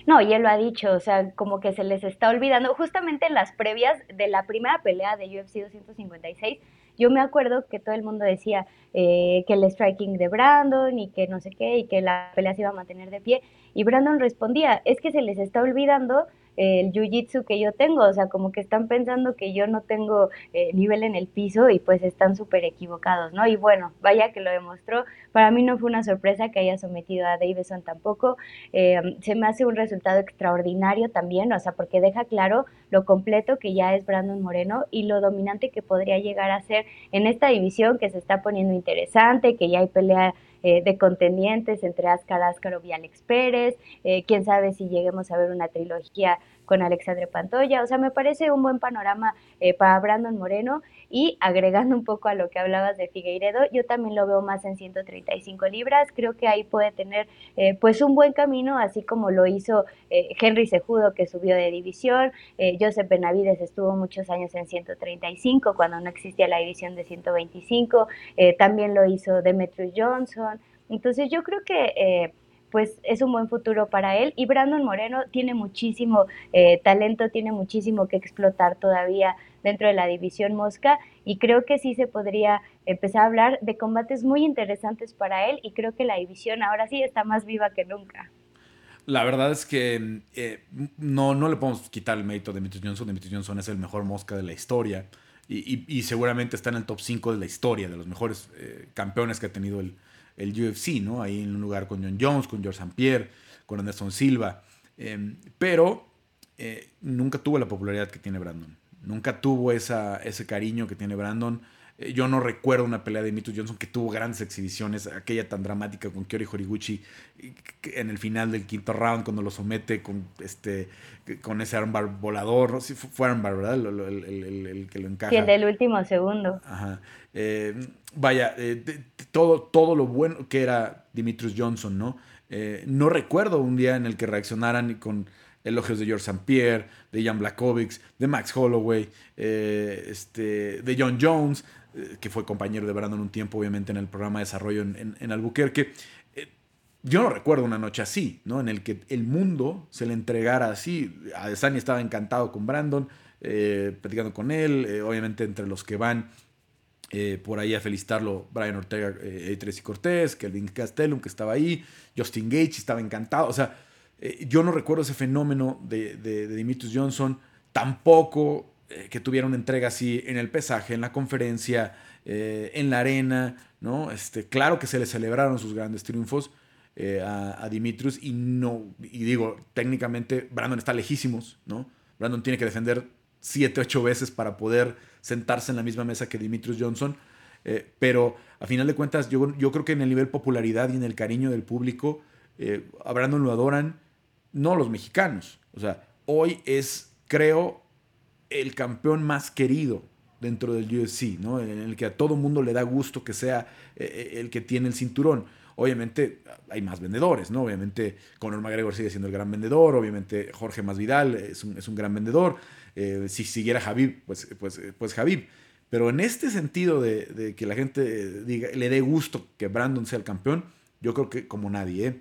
No, y él lo ha dicho, o sea, como que se les está olvidando, justamente en las previas de la primera pelea de UFC 256, yo me acuerdo que todo el mundo decía eh, que el striking de Brandon y que no sé qué, y que la pelea se iba a mantener de pie, y Brandon respondía, es que se les está olvidando el jiu-jitsu que yo tengo, o sea, como que están pensando que yo no tengo eh, nivel en el piso y pues están súper equivocados, ¿no? Y bueno, vaya que lo demostró, para mí no fue una sorpresa que haya sometido a Davison tampoco, eh, se me hace un resultado extraordinario también, o sea, porque deja claro lo completo que ya es Brandon Moreno y lo dominante que podría llegar a ser en esta división que se está poniendo interesante, que ya hay pelea eh, de contendientes entre Ascar Ascarov y Alex Pérez, eh, quién sabe si lleguemos a ver una trilogía con Alexandre Pantoya. O sea, me parece un buen panorama eh, para Brandon Moreno y agregando un poco a lo que hablabas de Figueiredo, yo también lo veo más en 135 libras. Creo que ahí puede tener eh, pues un buen camino, así como lo hizo eh, Henry Sejudo que subió de división. Joseph Benavides estuvo muchos años en 135 cuando no existía la división de 125. también lo hizo Demetrius Johnson. Entonces yo creo que pues es un buen futuro para él. Y Brandon Moreno tiene muchísimo eh, talento, tiene muchísimo que explotar todavía dentro de la división Mosca y creo que sí se podría empezar a hablar de combates muy interesantes para él y creo que la división ahora sí está más viva que nunca. La verdad es que eh, no, no le podemos quitar el mérito de Demetrius Johnson. Demetrius Johnson es el mejor mosca de la historia y, seguramente está en el top 5 de la historia, de los mejores eh, campeones que ha tenido el, el UFC, ¿no? Ahí en un lugar con John Jones, con George St. Pierre, con Anderson Silva. Em, pero eh, nunca tuvo la popularidad que tiene Brandon. Nunca tuvo ese cariño que tiene Brandon. Eh, yo no recuerdo una pelea de Demetrius Johnson que tuvo grandes exhibiciones, aquella tan dramática con Kyori Horiguchi en el final del quinto round, cuando lo somete con, este, con ese armbar volador. No fue armbar, ¿verdad? El, que lo encaja. Sí, el del último segundo. Ajá. Eh, vaya, eh, todo, todo lo bueno que era Dimitrius Johnson, ¿no? no recuerdo un día en el que reaccionaran con elogios de George St. Pierre, de Jan Blakovic, de Max Holloway, este, de John Jones. Eh, que fue compañero de Brandon un tiempo, obviamente, en el programa de desarrollo en, Albuquerque. Eh, yo no recuerdo una noche así, ¿no? En el que el mundo se le entregara así. Adesanya estaba encantado con Brandon, eh, platicando con él, obviamente entre los que van por ahí a felicitarlo, Brian Ortega, e y Cortés, Kelvin Castellum, que estaba ahí, Justin Gage estaba encantado. O sea, yo no recuerdo ese fenómeno de, de, de Johnson, tampoco eh, que tuviera una entrega así en el pesaje, en la conferencia, eh, en la arena, ¿no? Este, claro que se le celebraron sus grandes triunfos eh, a, Dimitrius y no, y digo, técnicamente Brandon está lejísimos, ¿no? Brandon tiene que defender siete, ocho veces para poder sentarse en la misma mesa que Dimitrius Johnson, pero a final de cuentas yo, yo creo que en el nivel popularidad y en el cariño del público, a Brandon lo adoran, no los mexicanos. O sea, hoy es, creo, el campeón más querido dentro del UFC, ¿no? En el que a todo mundo le da gusto que sea eh, el que tiene el cinturón. Obviamente hay más vendedores, ¿no? Obviamente Conor McGregor sigue siendo el gran vendedor, obviamente Jorge Masvidal es un, es un gran vendedor. Eh, si siguiera Javib, pues, pues, pues Javib. Pero en este sentido de, que la gente diga, le dé gusto que Brandon sea el campeón, yo creo que como nadie. ¿eh?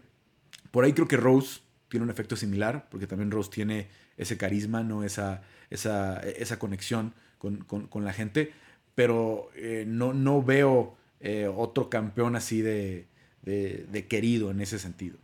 Por ahí creo que Rose tiene un efecto similar, porque también Rose tiene ese carisma, ¿no? esa, esa, esa conexión con, la gente, pero eh, no, no veo eh, otro campeón así de, de querido en ese sentido.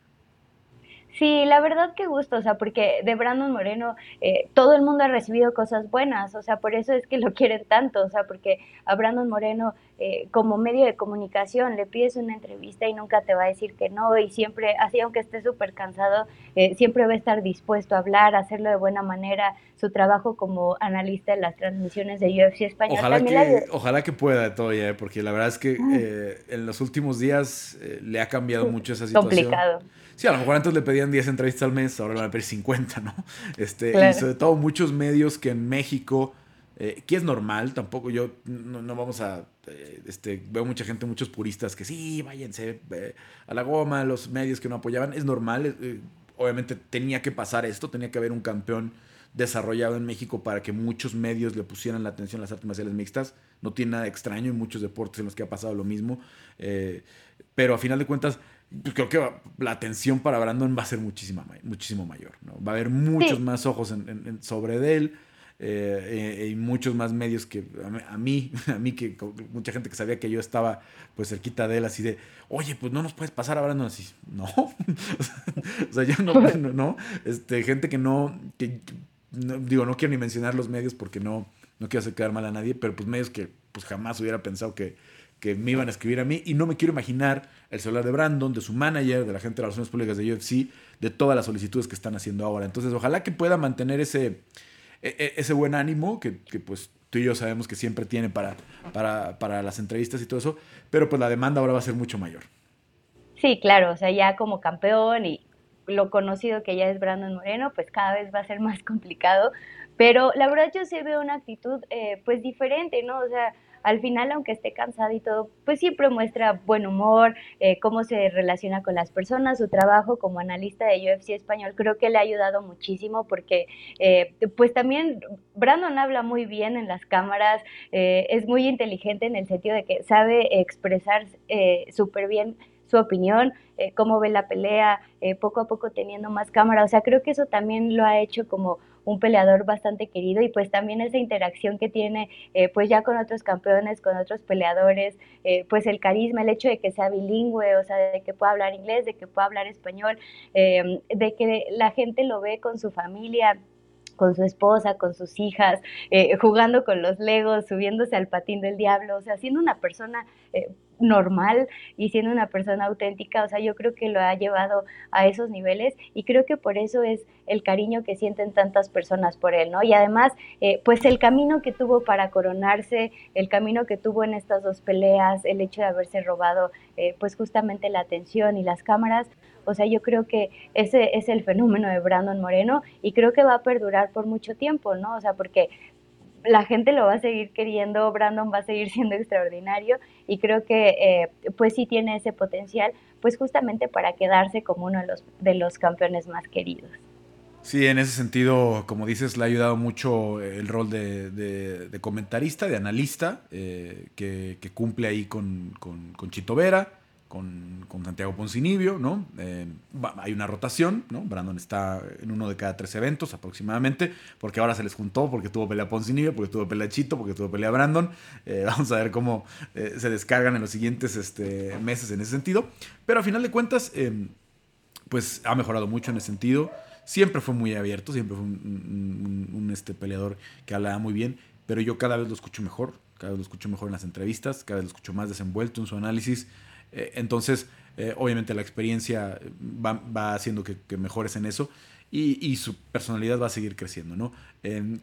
Sí, la verdad que gusto, o sea, porque de Brandon Moreno eh, todo el mundo ha recibido cosas buenas, o sea, por eso es que lo quieren tanto, o sea, porque a Brandon Moreno eh, como medio de comunicación le pides una entrevista y nunca te va a decir que no y siempre, así aunque esté súper cansado, eh, siempre va a estar dispuesto a hablar, a hacerlo de buena manera, su trabajo como analista en las transmisiones de UFC Español. Ojalá, que, ojalá que pueda todavía, porque la verdad es que en los últimos días le ha cambiado mucho esa situación. Complicado. Sí, a lo mejor antes le pedían 10 entrevistas al mes, ahora le van a pedir 50, ¿no? Este, Y sobre todo muchos medios que en México, eh, que es normal, tampoco yo, no, vamos a, eh, este, veo mucha gente, muchos puristas que sí, váyanse eh, a la goma, los medios que no apoyaban, es normal, obviamente tenía que pasar esto, tenía que haber un campeón desarrollado en México para que muchos medios le pusieran la atención a las artes marciales mixtas. No tiene nada extraño en muchos deportes en los que ha pasado lo mismo. pero a final de cuentas, creo que la atención para Brandon va a ser muchísima, muchísimo mayor. ¿no? Va a haber muchos más ojos en, sobre de él eh, eh, y muchos más medios que a mí, a mí que mucha gente que sabía que yo estaba pues cerquita de él, así de, oye, pues no nos puedes pasar a Brandon así. No, o sea, yo no, no, este, gente que no, que, digo, no quiero ni mencionar los medios porque no, no quiero hacer quedar mal a nadie, pero pues medios que pues jamás hubiera pensado que que me iban a escribir a mí y no me quiero imaginar el celular de Brandon, de su manager, de la gente de las relaciones públicas de UFC, de todas las solicitudes que están haciendo ahora. Entonces, ojalá que pueda mantener ese, e, e, ese buen ánimo que, pues tú y yo sabemos que siempre tiene para, para, para las entrevistas y todo eso, pero pues la demanda ahora va a ser mucho mayor. Sí, claro, o sea, ya como campeón y lo conocido que ya es Brandon Moreno, pues cada vez va a ser más complicado, pero la verdad yo sí veo una actitud eh, pues diferente, ¿no? O sea, al final, aunque esté cansado y todo, pues siempre muestra buen humor, eh, cómo se relaciona con las personas, su trabajo como analista de UFC español, creo que le ha ayudado muchísimo porque eh, pues también Brandon habla muy bien en las cámaras, eh, es muy inteligente en el sentido de que sabe expresar súper bien su opinión, cómo ve la pelea, poco a poco teniendo más cámara. O sea, creo que eso también lo ha hecho como un peleador bastante querido y pues también esa interacción que tiene eh, pues ya con otros campeones, con otros peleadores, eh, pues el carisma, el hecho de que sea bilingüe, o sea, de que pueda hablar inglés, de que pueda hablar español, eh, de que la gente lo ve con su familia con su esposa, con sus hijas, jugando con los legos, subiéndose al patín del diablo, o sea, siendo una persona normal y siendo una persona auténtica, o sea, yo creo que lo ha llevado a esos niveles y creo que por eso es el cariño que sienten tantas personas por él, ¿no? Y además, eh, pues el camino que tuvo para coronarse, el camino que tuvo en estas dos peleas, el hecho de haberse robado, eh, pues justamente la atención y las cámaras, o sea, yo creo que ese es el fenómeno de Brandon Moreno y creo que va a perdurar por mucho tiempo, ¿no? O sea, porque la gente lo va a seguir queriendo, Brandon va a seguir siendo extraordinario y creo que eh, pues sí tiene ese potencial, pues justamente para quedarse como uno de los, de los campeones más queridos. Sí, en ese sentido, como dices, le ha ayudado mucho el rol de, comentarista, de analista, eh, que, cumple ahí con, con, con Chito Vera con, Santiago Poncinibio, ¿no? Eh, hay una rotación, ¿no? Brandon está en uno de cada tres eventos aproximadamente, porque ahora se les juntó, porque tuvo pelea Poncinibio, porque tuvo pelea Chito, porque tuvo pelea Brandon. Eh, vamos a ver cómo eh, se descargan en los siguientes este, meses en ese sentido. Pero a final de cuentas, pues ha mejorado mucho en ese sentido. Siempre fue muy abierto, siempre fue un, este, peleador que hablaba muy bien, pero yo cada vez lo escucho mejor, cada vez lo escucho mejor en las entrevistas, cada vez lo escucho más desenvuelto en su análisis. Eh, entonces, eh, obviamente la experiencia va, haciendo que, mejores en eso y, su personalidad va a seguir creciendo, ¿no?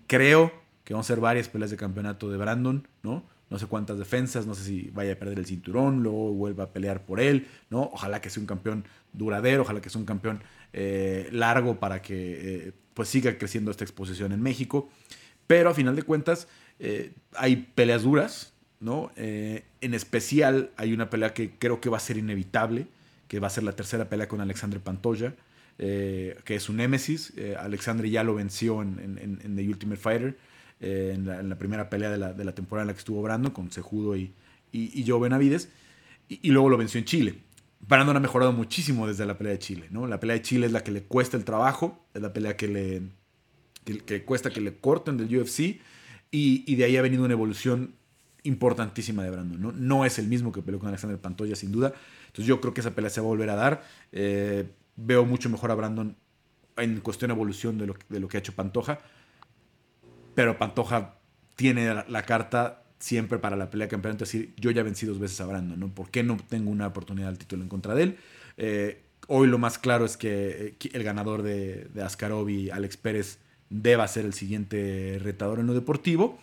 creo que vamos a ser varias peleas de campeonato de Brandon, ¿no? no sé cuántas defensas, no sé si vaya a perder el cinturón, luego vuelva a pelear por él, ¿no? Ojalá que sea un campeón duradero, ojalá que sea un campeón eh, largo para que eh, pues siga creciendo esta exposición en México. Pero a final de cuentas eh, hay peleas duras, ¿no? en especial hay una pelea que creo que va a ser inevitable, que va a ser la tercera pelea con Alexandre Pantoya, que es un némesis. Alexandre ya lo venció en, The Ultimate Fighter. Eh, en, la, primera pelea de la, de la, temporada en la que estuvo Brandon con Sejudo y, y, y Joe Benavides. Y, luego lo venció en Chile. Brandon ha mejorado muchísimo desde la pelea de Chile. ¿no? La pelea de Chile es la que le cuesta el trabajo, es la pelea que le que, cuesta que le corten del UFC. Y, y, de ahí ha venido una evolución importantísima de Brandon. ¿no? no es el mismo que peleó con Alexander Pantoya, sin duda. Entonces yo creo que esa pelea se va a volver a dar. Eh, veo mucho mejor a Brandon en cuestión de evolución de lo, de lo que ha hecho Pantoja pero Pantoja tiene la, carta siempre para la pelea de campeonato, es decir, yo ya vencí dos veces a Brandon, ¿no? ¿Por qué no tengo una oportunidad al título en contra de él? Eh, hoy lo más claro es que eh, el ganador de, de Alex Pérez deba ser el siguiente retador en lo deportivo,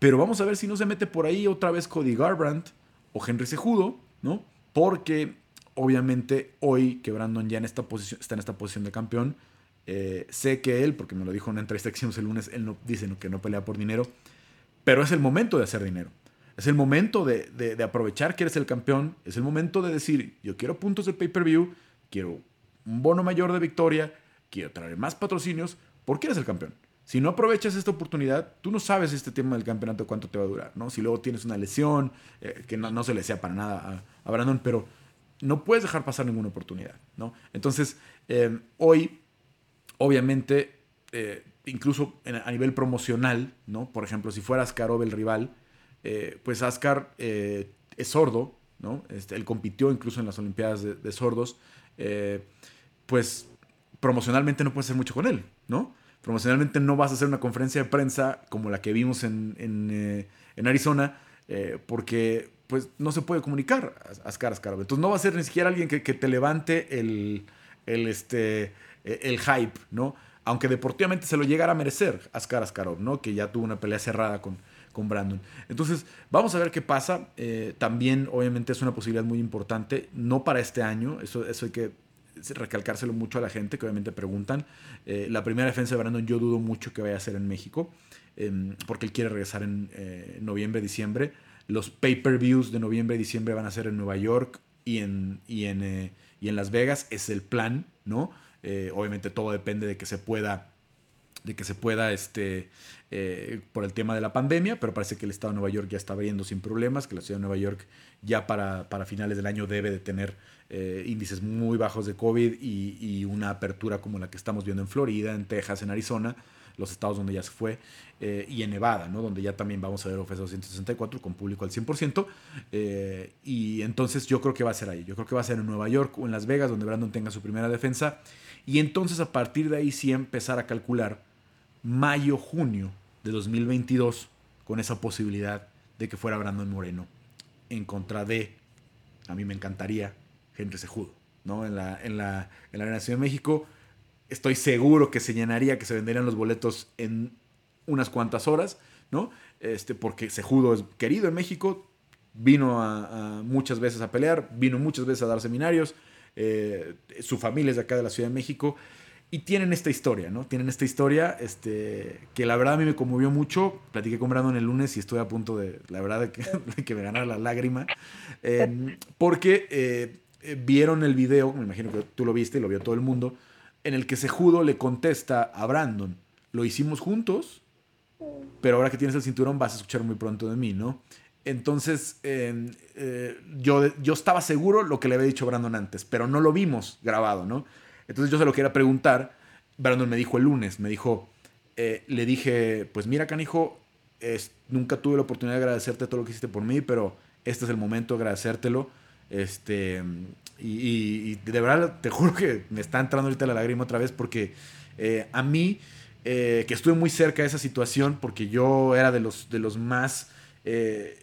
pero vamos a ver si no se mete por ahí otra vez Cody Garbrandt o Henry Sejudo, ¿no? Porque obviamente hoy que Brandon ya en esta posición, está en esta posición de campeón, eh, sé que él, porque me lo dijo en una entrevista que hicimos el lunes, él no, dice que no pelea por dinero, pero es el momento de hacer dinero. Es el momento de, de, aprovechar que eres el campeón. Es el momento de decir, yo quiero puntos de pay-per-view, quiero un bono mayor de victoria, quiero traer más patrocinios, porque eres el campeón. Si no aprovechas esta oportunidad, tú no sabes este tema del campeonato cuánto te va a durar, ¿no? Si luego tienes una lesión, eh, que no, se le sea para nada a, Brandon, pero no puedes dejar pasar ninguna oportunidad, ¿no? Entonces, eh, hoy obviamente, eh, incluso a nivel promocional, ¿no? Por ejemplo, si fuera Askarov el rival, eh, pues Askar eh, es sordo, ¿no? Este, él compitió incluso en las Olimpiadas de, sordos, pues promocionalmente no puedes hacer mucho con él, ¿no? Promocionalmente no vas a hacer una conferencia de prensa como la que vimos en, en, Arizona, porque pues no se puede comunicar Askar Askarov. Entonces no va a ser ni siquiera alguien que, que te levante el, el, este, eh, el hype, ¿no? Aunque deportivamente se lo llegara a merecer Askar Askarov, ¿no? Que ya tuvo una pelea cerrada con, con Brandon. Entonces, vamos a ver qué pasa. Eh, también, obviamente, es una posibilidad muy importante, no para este año, eso, eso hay que recalcárselo mucho a la gente que obviamente preguntan. Eh, la primera defensa de Brandon yo dudo mucho que vaya a ser en México, em, porque él quiere regresar en noviembre, diciembre. Los pay-per-views de noviembre y diciembre van a ser en Nueva York y en, y en, y en Las Vegas, es el plan, ¿no? Eh, obviamente todo depende de que se pueda de que se pueda, este, eh, por el tema de la pandemia, pero parece que el Estado de Nueva York ya está abriendo sin problemas, que la ciudad de Nueva York ya para, para finales del año debe de tener eh, índices muy bajos de COVID y, y, una apertura como la que estamos viendo en Florida, en Texas, en Arizona, los estados donde ya se fue, eh, y en Nevada, ¿no? donde ya también vamos a ver OFES 264 con público al 100%. Eh, y entonces yo creo que va a ser ahí. Yo creo que va a ser en Nueva York o en Las Vegas, donde Brandon tenga su primera defensa. Y entonces a partir de ahí sí empezar a calcular mayo, junio de 2022 con esa posibilidad de que fuera Brandon Moreno en contra de, a mí me encantaría, Henry Sejudo, ¿no? En la, en la, en la Nación de México estoy seguro que se llenaría, que se venderían los boletos en unas cuantas horas, ¿no? Este, porque Sejudo es querido en México, vino muchas veces a pelear, vino muchas veces a dar seminarios, eh, su familia es de acá de la Ciudad de México, y tienen esta historia, ¿no? Tienen esta historia este, que la verdad a mí me conmovió mucho. Platiqué con Brandon el lunes y estuve a punto de, la verdad, de que, que me ganara la lágrima. Em, porque eh, vieron el video, me imagino que tú lo viste y lo vio todo el mundo, en el que Sejudo le contesta a Brandon, lo hicimos juntos, pero ahora que tienes el cinturón vas a escuchar muy pronto de mí, ¿no? Entonces, eh, yo, yo estaba seguro lo que le había dicho Brandon antes, pero no lo vimos grabado, ¿no? Entonces yo se lo quería preguntar. Brandon me dijo el lunes, me dijo, eh, le dije, pues mira, canijo, es, nunca tuve la oportunidad de agradecerte todo lo que hiciste por mí, pero este es el momento de agradecértelo. Este, y, de verdad, te juro que me está entrando ahorita la lágrima otra vez porque eh, a mí, eh, que estuve muy cerca de esa situación, porque yo era de los, de los más... Eh,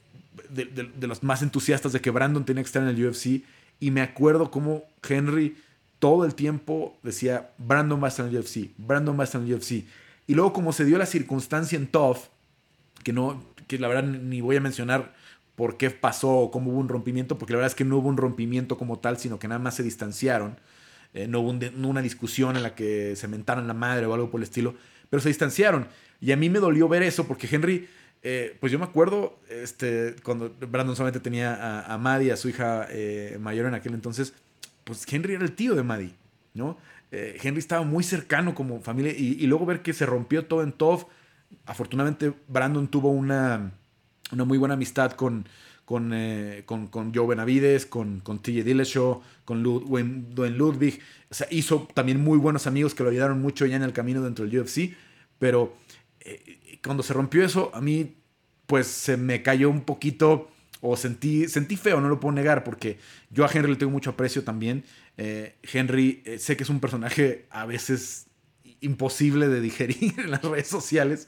de, los más entusiastas de que Brandon tenía que estar en el UFC y me acuerdo como Henry todo el tiempo decía Brandon va a estar en el UFC, Brandon va a estar en el UFC y luego como se dio la circunstancia en Tough que no que la verdad ni voy a mencionar por qué pasó o cómo hubo un rompimiento, porque la verdad es que no hubo un rompimiento como tal, sino que nada más se distanciaron. Eh, no hubo una discusión en la que se mentaran la madre o algo por el estilo, pero se distanciaron. Y a mí me dolió ver eso, porque Henry, eh, pues yo me acuerdo, este, cuando Brandon solamente tenía a, a Maddie, a su hija eh, mayor en aquel entonces, pues Henry era el tío de Maddie, ¿no? Henry estaba muy cercano como familia y, luego ver que se rompió todo en Tov. Afortunadamente, Brandon tuvo una, una muy buena amistad con, con, eh, con, con, Joe Benavides, con, con TJ Dillashaw, con Dwayne Ludwig. O sea, hizo también muy buenos amigos que lo ayudaron mucho ya en el camino dentro del UFC. Pero eh, cuando se rompió eso, a mí pues se me cayó un poquito o sentí, sentí feo, no lo puedo negar, porque yo a Henry le tengo mucho aprecio también. Eh, Henry, sé que es un personaje a veces imposible de digerir en las redes sociales,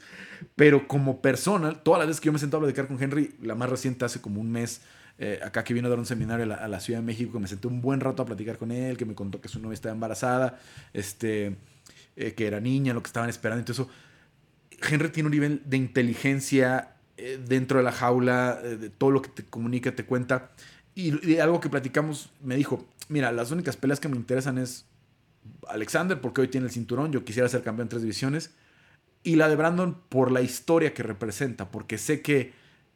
pero como persona, todas las veces que yo me he sentado a platicar con Henry, la más reciente hace como un mes, eh, acá que vino a dar un seminario a la, Ciudad de México, que me senté un buen rato a platicar con él, que me contó que su novia estaba embarazada, este, eh, que era niña, lo que estaban esperando, todo eso. Henry tiene un nivel de inteligencia eh, dentro de la jaula, de todo lo que te comunica, te cuenta. Y, y, algo que platicamos, me dijo, mira, las únicas peleas que me interesan es Alexander, porque hoy tiene el cinturón, yo quisiera ser campeón en tres divisiones. Y la de Brandon por la historia que representa, porque sé que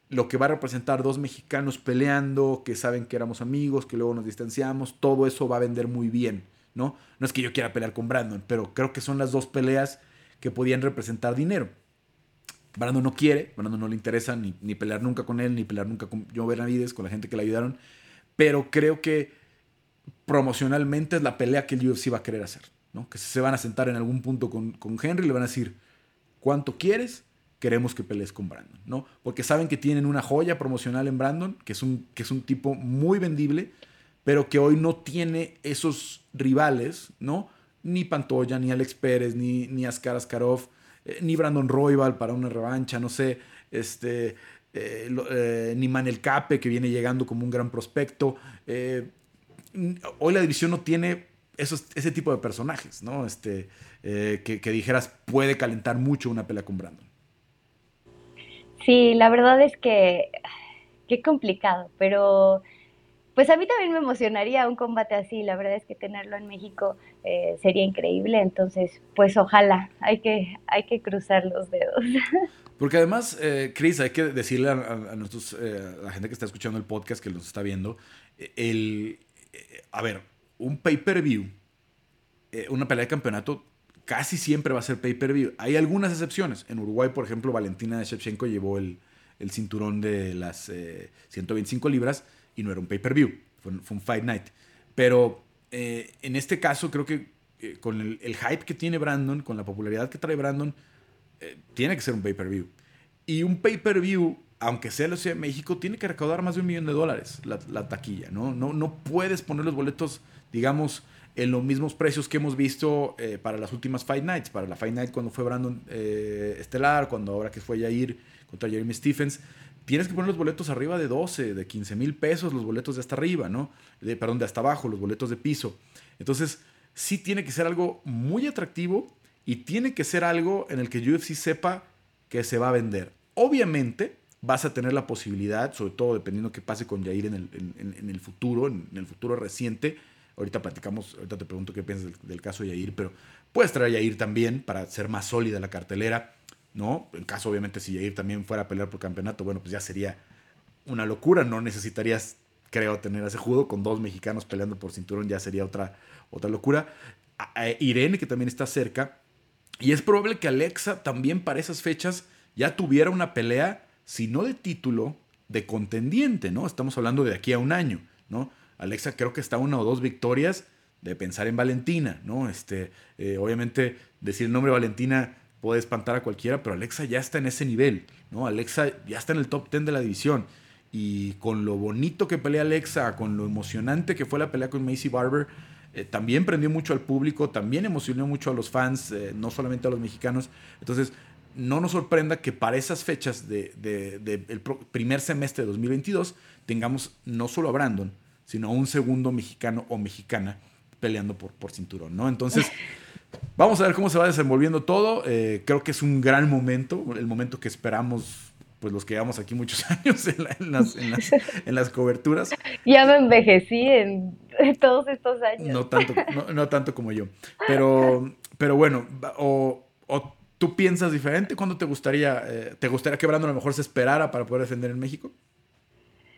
lo que va a representar dos mexicanos peleando, que saben que éramos amigos, que luego nos distanciamos, todo eso va a vender muy bien, ¿no? No es que yo quiera pelear con Brandon, pero creo que son las dos peleas que podían representar dinero. Brandon no quiere, Brandon no le interesa ni, ni pelear nunca con él, ni pelear nunca con Joe Benavides, con la gente que le ayudaron, pero creo que promocionalmente es la pelea que el UFC va a querer hacer. ¿no? Que se van a sentar en algún punto con, con Henry y le van a decir, ¿cuánto quieres? Queremos que pelees con Brandon, ¿no? Porque saben que tienen una joya promocional en Brandon, que es un, que es un tipo muy vendible, pero que hoy no tiene esos rivales, ¿no? Ni Pantoya, ni Alex Pérez, ni, ni Askar Askarov, eh, ni Brandon Royval para una revancha, no sé, este, eh, eh, ni Manel Cape, que viene llegando como un gran prospecto hoy la división no tiene esos, ese tipo de personajes, ¿no? Este, eh, que, dijeras puede calentar mucho una pelea con Brandon. Sí, la verdad es que qué complicado, pero pues a mí también me emocionaría un combate así, la verdad es que tenerlo en México eh, sería increíble, entonces pues ojalá, hay que, hay que cruzar los dedos. Porque además, eh, Chris, hay que decirle a, a, la gente que está escuchando el podcast, que nos está viendo, el, a ver, un pay-per-view, eh, una pelea de campeonato, casi siempre va a ser pay-per-view. Hay algunas excepciones. En Uruguay, por ejemplo, Valentina Shevchenko llevó el, cinturón de las 125 eh, libras y no era un pay-per-view, fue, un Fight Night. Pero eh, en este caso, creo que con el, hype que tiene Brandon, con la popularidad que trae Brandon, tiene que ser un pay-per-view. Y un pay-per-view aunque sea la Ciudad de México, tiene que recaudar más de un millón de dólares la, taquilla, ¿no? ¿no? Puedes poner los boletos, digamos, en los mismos precios que hemos visto eh, para las últimas Fight Nights, para la Fight Night cuando fue Brandon eh, Estelar, cuando ahora que fue Jair contra Jeremy Stephens, tienes que poner los boletos arriba de 12, de 15 mil pesos, los boletos de hasta arriba, ¿no? De, perdón, de hasta abajo, los boletos de piso. Entonces, sí tiene que ser algo muy atractivo y tiene que ser algo en el que UFC sepa que se va a vender. Obviamente, vas a tener la posibilidad, sobre todo dependiendo qué pase con Jair en el, futuro, en, el futuro reciente. Ahorita platicamos, ahorita te pregunto qué piensas del, caso de Jair, pero puedes traer a Jair también para ser más sólida la cartelera, ¿no? En caso, obviamente, si Jair también fuera a pelear por campeonato, bueno, pues ya sería una locura, no necesitarías, creo, tener ese judo con dos mexicanos peleando por cinturón, ya sería otra, otra locura. Irene, que también está cerca, y es probable que Alexa también para esas fechas ya tuviera una pelea sino de título de contendiente, ¿no? Estamos hablando de aquí a un año, ¿no? Alexa creo que está una o dos victorias de pensar en Valentina, ¿no? Este, eh, obviamente decir el nombre Valentina puede espantar a cualquiera, pero Alexa ya está en ese nivel, ¿no? Alexa ya está en el top 10 de la división. Y con lo bonito que pelea Alexa, con lo emocionante que fue la pelea con Macy Barber, eh, también prendió mucho al público, también emocionó mucho a los fans, eh, no solamente a los mexicanos. Entonces, no nos sorprenda que para esas fechas del de, primer semestre de 2022 tengamos no solo a Brandon, sino a un segundo mexicano o mexicana peleando por, por cinturón, ¿no? Entonces, vamos a ver cómo se va desenvolviendo todo. Eh, creo que es un gran momento, el momento que esperamos pues los que llevamos aquí muchos años en, las, en, las, coberturas. Ya me envejecí en todos estos años. No tanto, no, tanto como yo. Pero, pero bueno, o, tú piensas diferente, ¿cuándo te gustaría, eh, te gustaría que Brandon a lo mejor se esperara para poder defender en México?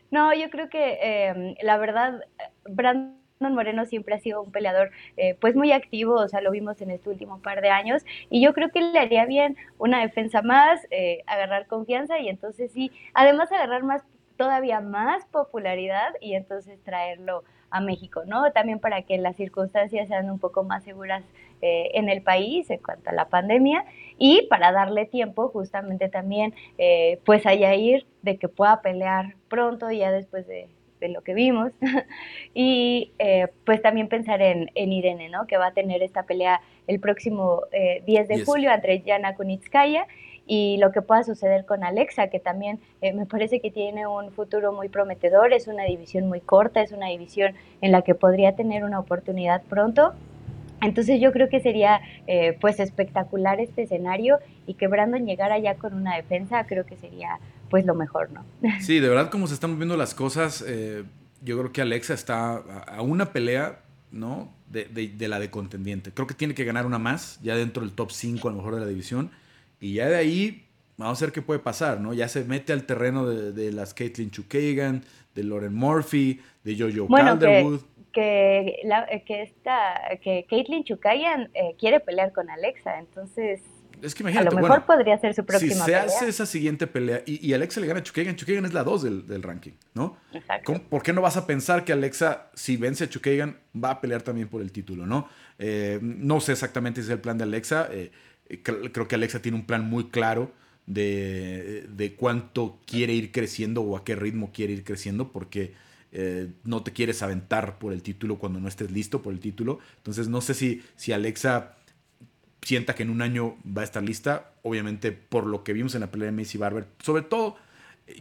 No, yo creo que em, la verdad, Brandon Moreno siempre ha sido un peleador eh, pues muy activo, o sea, lo vimos en este último par de años y yo creo que le haría bien una defensa más, eh, agarrar confianza y entonces sí, además agarrar más todavía más popularidad y entonces traerlo a México, ¿no? También para que las circunstancias sean un poco más seguras eh, en el país en cuanto a la pandemia y para darle tiempo justamente también eh, pues a ir de que pueda pelear pronto ya después de, lo que vimos y eh, pues también pensar en, Irene, ¿no? Que va a tener esta pelea el próximo 10 de julio entre Yana Kunitskaya y lo que pueda suceder con Alexa, que también eh, me parece que tiene un futuro muy prometedor, es una división muy corta, es una división en la que podría tener una oportunidad pronto. Entonces yo creo que sería eh, pues espectacular este escenario y que Brandon llegara ya con una defensa, creo que sería pues lo mejor, ¿no? Sí, de verdad como se están moviendo las cosas, eh, yo creo que Alexa está a una pelea, ¿no? De, de, de, la de contendiente. Creo que tiene que ganar una más, ya dentro del top 5 a lo mejor de la división. Y ya de ahí, vamos a ver qué puede pasar, ¿no? Ya se mete al terreno de, las Caitlin Chukagan, de Lauren Murphy, de Jojo Calderwood. Que, que, esta, que Caitlin Chukagan eh, quiere pelear con Alexa, entonces... Es que imagínate, a lo mejor podría ser su próxima Si se hace esa siguiente pelea y, Alexa le gana a Chukagan, Chukagan es la 2 del, ranking, ¿no? Exacto. ¿Por qué no vas a pensar que Alexa, si vence a Chukagan, va a pelear también por el título, ¿no? Eh, no sé exactamente si es el plan de Alexa. Eh, eh, creo que Alexa tiene un plan muy claro de, cuánto quiere ir creciendo o a qué ritmo quiere ir creciendo, porque eh, no te quieres aventar por el título cuando no estés listo por el título. Entonces no sé si, si Alexa sienta que en un año va a estar lista, obviamente por lo que vimos en la pelea de Macy Barber, sobre todo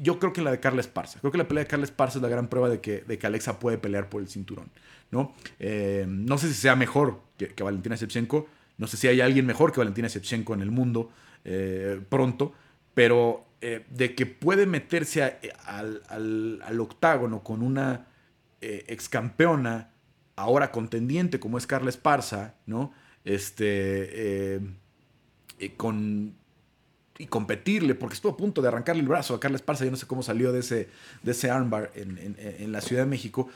yo creo que la de Carla Esparza. Creo que la pelea de Carla Esparza es la gran prueba de que, de que Alexa puede pelear por el cinturón. ¿no? Eh, no sé si sea mejor que, que Valentina Shevchenko, no sé si hay alguien mejor que Valentina Shevchenko en el mundo eh, pronto, pero eh, de que puede meterse al, octágono con una eh, ex campeona, ahora contendiente como es Carla Esparza, ¿no? Este, con, y competirle, porque estuvo a punto de arrancarle el brazo a Carla Esparza, yo no sé cómo salió de ese, de ese armbar en, la Ciudad de México.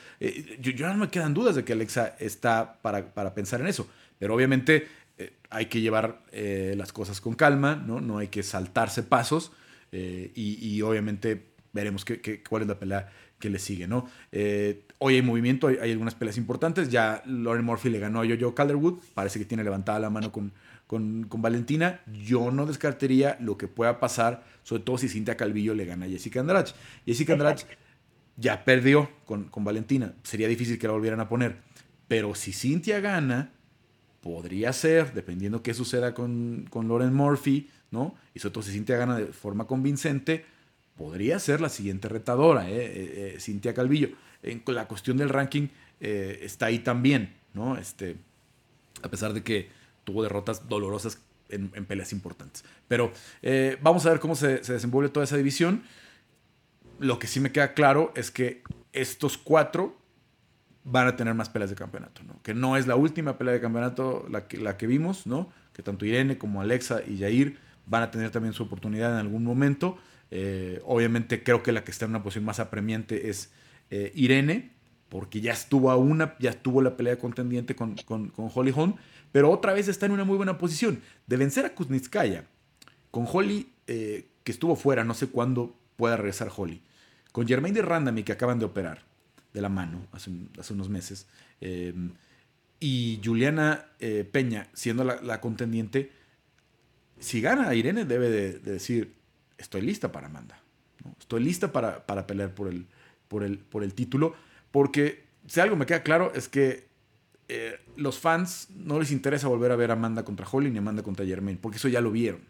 yo, no me quedan dudas de que Alexa está para, para pensar en eso, pero obviamente eh, hay que llevar eh, las cosas con calma, ¿no? No hay que saltarse pasos eh, y, obviamente veremos qué, cuál es la pelea que le sigue, ¿no? hoy hay movimiento, hay, algunas peleas importantes. Ya Lauren Murphy le ganó a Jojo Calderwood, parece que tiene levantada la mano con, con, Valentina. Yo no descartaría lo que pueda pasar, sobre todo si Cintia Calvillo le gana a Jessica Andrade. Jessica Andrade ya perdió con, con Valentina, sería difícil que la volvieran a poner. Pero si Cintia gana, podría ser, dependiendo qué suceda con, con Lauren Murphy, ¿no? Y sobre todo si Cintia gana de forma convincente, podría ser la siguiente retadora, ¿eh? eh, eh Cintia Calvillo. En la cuestión del ranking eh, está ahí también, ¿no? Este, a pesar de que tuvo derrotas dolorosas en, peleas importantes. Pero vamos a ver cómo se, se desenvuelve toda esa división. Lo que sí me queda claro es que estos cuatro van a tener más peleas de campeonato, ¿no? Que no es la última pelea de campeonato la que, la que vimos, ¿no? Que tanto Irene como Alexa y Jair van a tener también su oportunidad en algún momento. Eh, obviamente creo que la que está en una posición más apremiante es eh, Irene, porque ya estuvo a una, ya estuvo la pelea contendiente con, con, Holly Holm, pero otra vez está en una muy buena posición de vencer a Kuznitskaya. Con Holly, eh, que estuvo fuera, no sé cuándo pueda regresar Holly. Con Germain de Randami, que acaban de operar de la mano hace, unos meses. Y Juliana Peña, siendo la, contendiente, si gana Irene, debe de, decir, estoy lista para Amanda. Estoy lista para, para pelear por el, por, el, por el título. Porque si algo me queda claro es que eh, los fans no les interesa volver a ver a Amanda contra Holly ni Amanda contra Germain, porque eso ya lo vieron.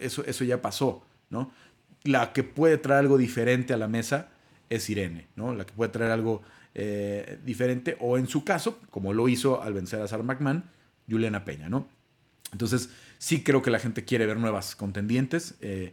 Eso, eso ya pasó. ¿no? La que puede traer algo diferente a la mesa es Irene, ¿no? La que puede traer algo eh, diferente, o en su caso, como lo hizo al vencer a Sarah McMahon, Juliana Peña, ¿no? Entonces, sí creo que la gente quiere ver nuevas contendientes. Eh,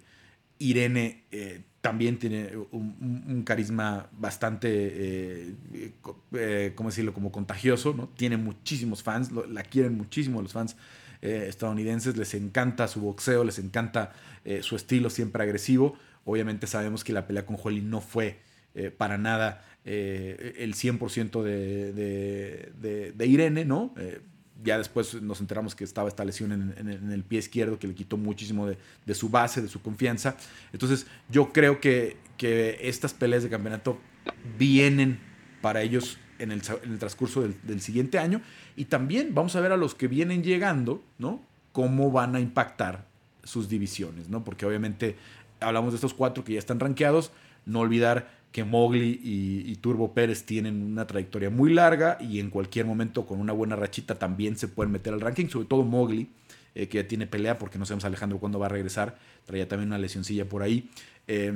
Irene eh, también tiene un, carisma bastante, eh, ¿cómo decirlo?, como contagioso, ¿no? Tiene muchísimos fans, la quieren muchísimo los fans estadounidenses, les encanta su boxeo, les encanta su estilo siempre agresivo. Obviamente sabemos que la pelea con Holly no fue para nada el 100% de, de, de, Irene, ¿no? Ya después nos enteramos que estaba esta lesión en, el pie izquierdo que le quitó muchísimo de, su base, de su confianza. Entonces yo creo que, estas peleas de campeonato vienen para ellos en el, transcurso del, siguiente año y también vamos a ver a los que vienen llegando, ¿no? Cómo van a impactar sus divisiones, ¿no? Porque obviamente hablamos de estos cuatro que ya están rankeados, no olvidar que Mowgli y, Turbo Pérez tienen una trayectoria muy larga y en cualquier momento con una buena rachita también se pueden meter al ranking, sobre todo Mowgli, eh, que ya tiene pelea porque no sabemos Alejandro cuándo va a regresar, traía también una lesioncilla por ahí. Eh,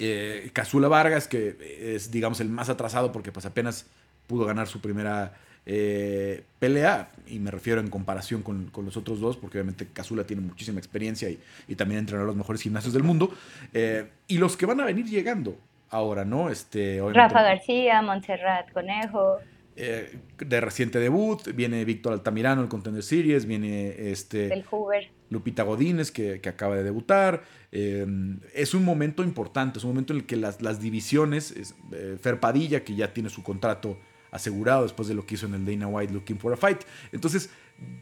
eh, Cazula Vargas, que es digamos el más atrasado porque pues apenas pudo ganar su primera pelea, y me refiero en comparación con, los otros dos, porque obviamente Cazula tiene muchísima experiencia y, y también entrenó a los mejores gimnasios del mundo. y los que van a venir llegando, ahora, ¿no? Este, Rafa García, Montserrat Conejo. Eh, de reciente debut, viene Víctor Altamirano, el Contender Series, viene este... El Hoover. Lupita Godínez, que, acaba de debutar. Eh, es un momento importante, es un momento en el que las, las divisiones, es, eh, Fer Padilla, que ya tiene su contrato asegurado después de lo que hizo en el Dana White Looking for a Fight. Entonces,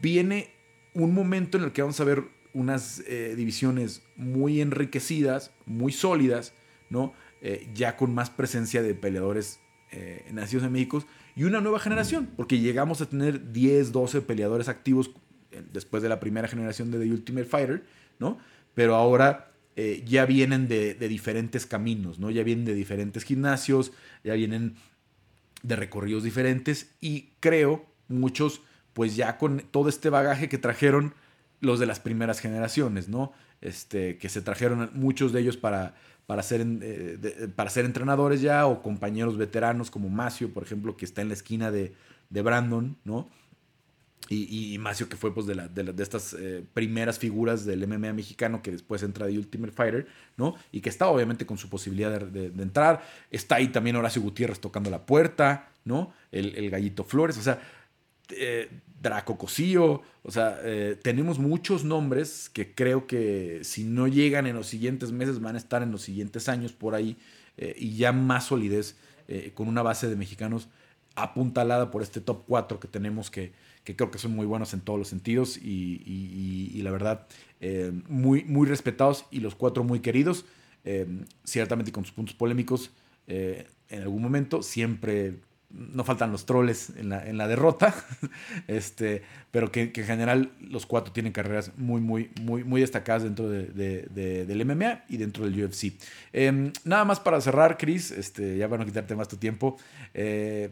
viene un momento en el que vamos a ver unas divisiones muy enriquecidas, muy sólidas, ¿no? Eh, ya con más presencia de peleadores eh, nacidos en México y una nueva generación, porque llegamos a tener 10, 12 peleadores activos eh, después de la primera generación de The Ultimate Fighter, ¿no? Pero ahora ya vienen de, diferentes caminos, ¿no? Ya vienen de diferentes gimnasios, ya vienen de recorridos diferentes y creo muchos, pues ya con todo este bagaje que trajeron los de las primeras generaciones, ¿no? Este, que se trajeron muchos de ellos para, para ser, eh, para ser entrenadores ya o compañeros veteranos como Macio, por ejemplo, que está en la esquina de, Brandon, ¿no? Y, Macio, que fue pues, de, la, de, estas eh, primeras figuras del MMA mexicano que después entra de Ultimate Fighter, ¿no? Y que está obviamente con su posibilidad de, entrar. Está ahí también Horacio Gutiérrez tocando la puerta, ¿no? El, el Gallito Flores, o sea, eh, Draco Cosío, o sea, eh, tenemos muchos nombres que creo que si no llegan en los siguientes meses van a estar en los siguientes años por ahí eh, y ya más solidez con una base de mexicanos apuntalada por este top 4 que tenemos que, que creo que son muy buenos en todos los sentidos y, la verdad muy, muy respetados y los cuatro muy queridos, ciertamente con sus puntos polémicos en algún momento, siempre no faltan los troles en la, en la derrota, este, pero que, en general los cuatro tienen carreras muy, muy, muy, muy destacadas dentro de, del MMA y dentro del UFC. Em, nada más para cerrar, Chris, este, ya para no quitarte más tu tiempo, eh,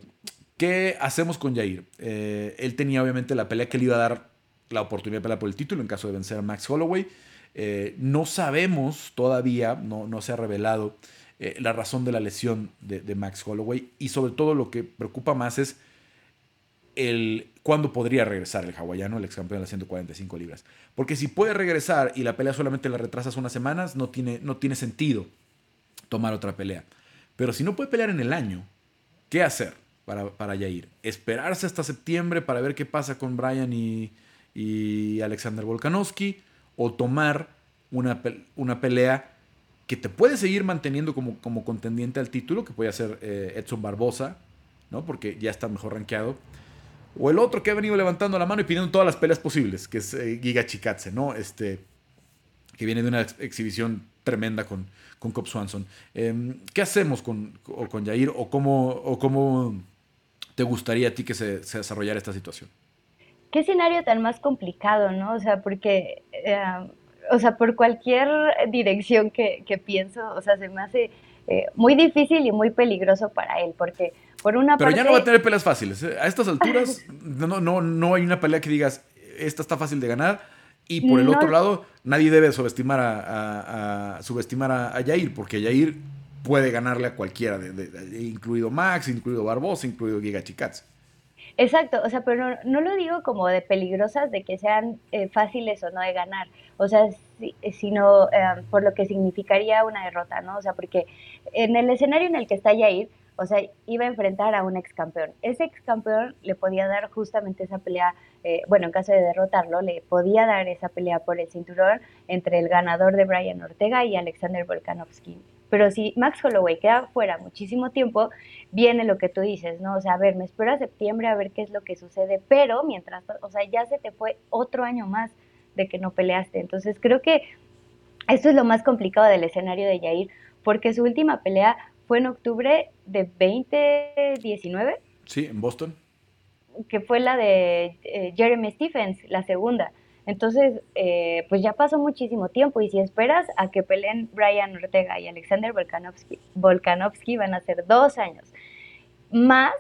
¿qué hacemos con Jair? Eh, él tenía obviamente la pelea que le iba a dar la oportunidad de pelear por el título en caso de vencer a Max Holloway. Eh, no sabemos todavía, no, no se ha revelado eh, la razón de la lesión de, Max Holloway y sobre todo lo que preocupa más es el cuándo podría regresar el hawaiano, el ex campeón de las 145 libras. Porque si puede regresar y la pelea solamente la retrasas unas semanas, no tiene, no tiene sentido tomar otra pelea. Pero si no puede pelear en el año, ¿qué hacer para, para Yair? ¿Esperarse hasta septiembre para ver qué pasa con Brian y, Alexander Volkanovski? ¿O tomar una, una pelea que te puede seguir manteniendo como, como contendiente al título, que puede ser eh, Edson Barbosa, ¿no? Porque ya está mejor rankeado. O el otro que ha venido levantando la mano y pidiendo todas las peleas posibles, que es eh, Giga Chikatse, ¿no? Este, que viene de una exhibición tremenda con, con Cobb Swanson. Em, ¿Qué hacemos con, con Jair o cómo, o cómo te gustaría a ti que se, se, desarrollara esta situación? Qué escenario tan más complicado, ¿no? O sea, porque eh, o sea, por cualquier dirección que, pienso, o sea, se me hace eh, muy difícil y muy peligroso para él, porque por una Pero ya no va a tener peleas fáciles. ¿eh? A estas alturas no, no, no hay una pelea que digas, esta está fácil de ganar, y por el otro lado, nadie debe subestimar a, subestimar a, Jair, porque Jair puede ganarle a cualquiera, incluido Max, incluido Barbosa, incluido Giga Chikatz. Exacto, o sea, pero no, lo digo como de peligrosas, de que sean eh, fáciles o no de ganar. O sea, sino em, por lo que significaría una derrota, ¿no? O sea, porque en el escenario en el que está Yair, o sea, iba a enfrentar a un ex campeón. Ese ex campeón le podía dar justamente esa pelea, eh, bueno, en caso de derrotarlo, le podía dar esa pelea por el cinturón entre el ganador de Brian Ortega y Alexander Volkanovski. Pero si Max Holloway queda fuera muchísimo tiempo, viene lo que tú dices, ¿no? O sea, a ver, me espero a septiembre a ver qué es lo que sucede, pero mientras, o sea, ya se te fue otro año más de que no peleaste. Entonces creo que esto es lo más complicado del escenario de Yair, porque su última pelea fue en octubre de 2019. Sí, en Boston. Que fue la de eh, Jeremy Stephens, la segunda. Entonces, eh, pues ya pasó muchísimo tiempo y si esperas a que peleen Brian Ortega y Alexander Volkanovski, Volkanovski van a ser dos años. Más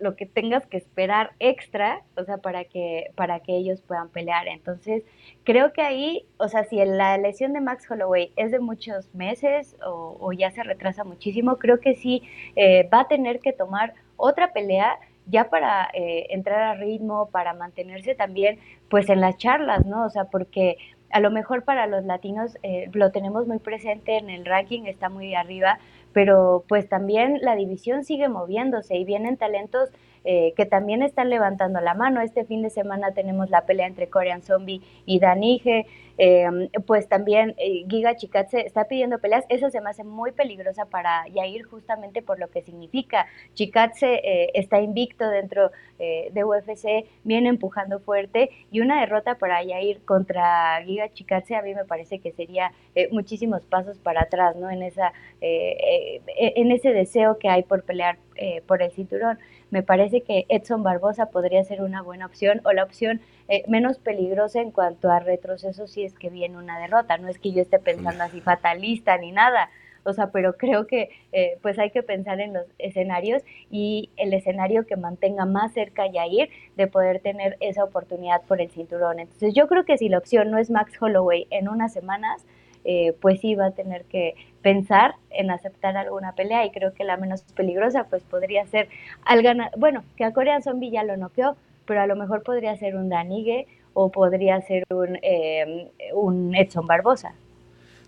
lo que tengas que esperar extra, o sea, para que, para que ellos puedan pelear. Entonces, creo que ahí, o sea, si la lesión de Max Holloway es de muchos meses o, ya se retrasa muchísimo, creo que sí eh, va a tener que tomar otra pelea ya para eh, entrar a ritmo, para mantenerse también pues en las charlas, ¿no? O sea, porque a lo mejor para los latinos eh, lo tenemos muy presente en el ranking, está muy arriba, pero pues también la división sigue moviéndose y vienen talentos eh, que también están levantando la mano. Este fin de semana tenemos la pelea entre Korean Zombie y Danige, Em, pues también eh, Giga Chikatse está pidiendo peleas. Eso se me hace muy peligrosa para Yair justamente por lo que significa. Chikatse eh, está invicto dentro eh, de UFC, viene empujando fuerte y una derrota para Yair contra Giga Chikatse a mí me parece que sería muchísimos pasos para atrás, ¿no? En, esa, en ese deseo que hay por pelear por el cinturón. Me parece que Edson Barbosa podría ser una buena opción o la opción eh, menos peligrosa en cuanto a retroceso si es que viene una derrota. No es que yo esté pensando así fatalista ni nada. O sea, pero creo que eh, pues hay que pensar en los escenarios y el escenario que mantenga más cerca a Yair de poder tener esa oportunidad por el cinturón. Entonces yo creo que si la opción no es Max Holloway en unas semanas, eh, pues sí va a tener que pensar en aceptar alguna pelea y creo que la menos peligrosa pues podría ser al ganar, bueno, que a Corea Zombie ya lo noqueó, pero a lo mejor podría ser un Danigue o podría ser un, eh, un Edson Barbosa.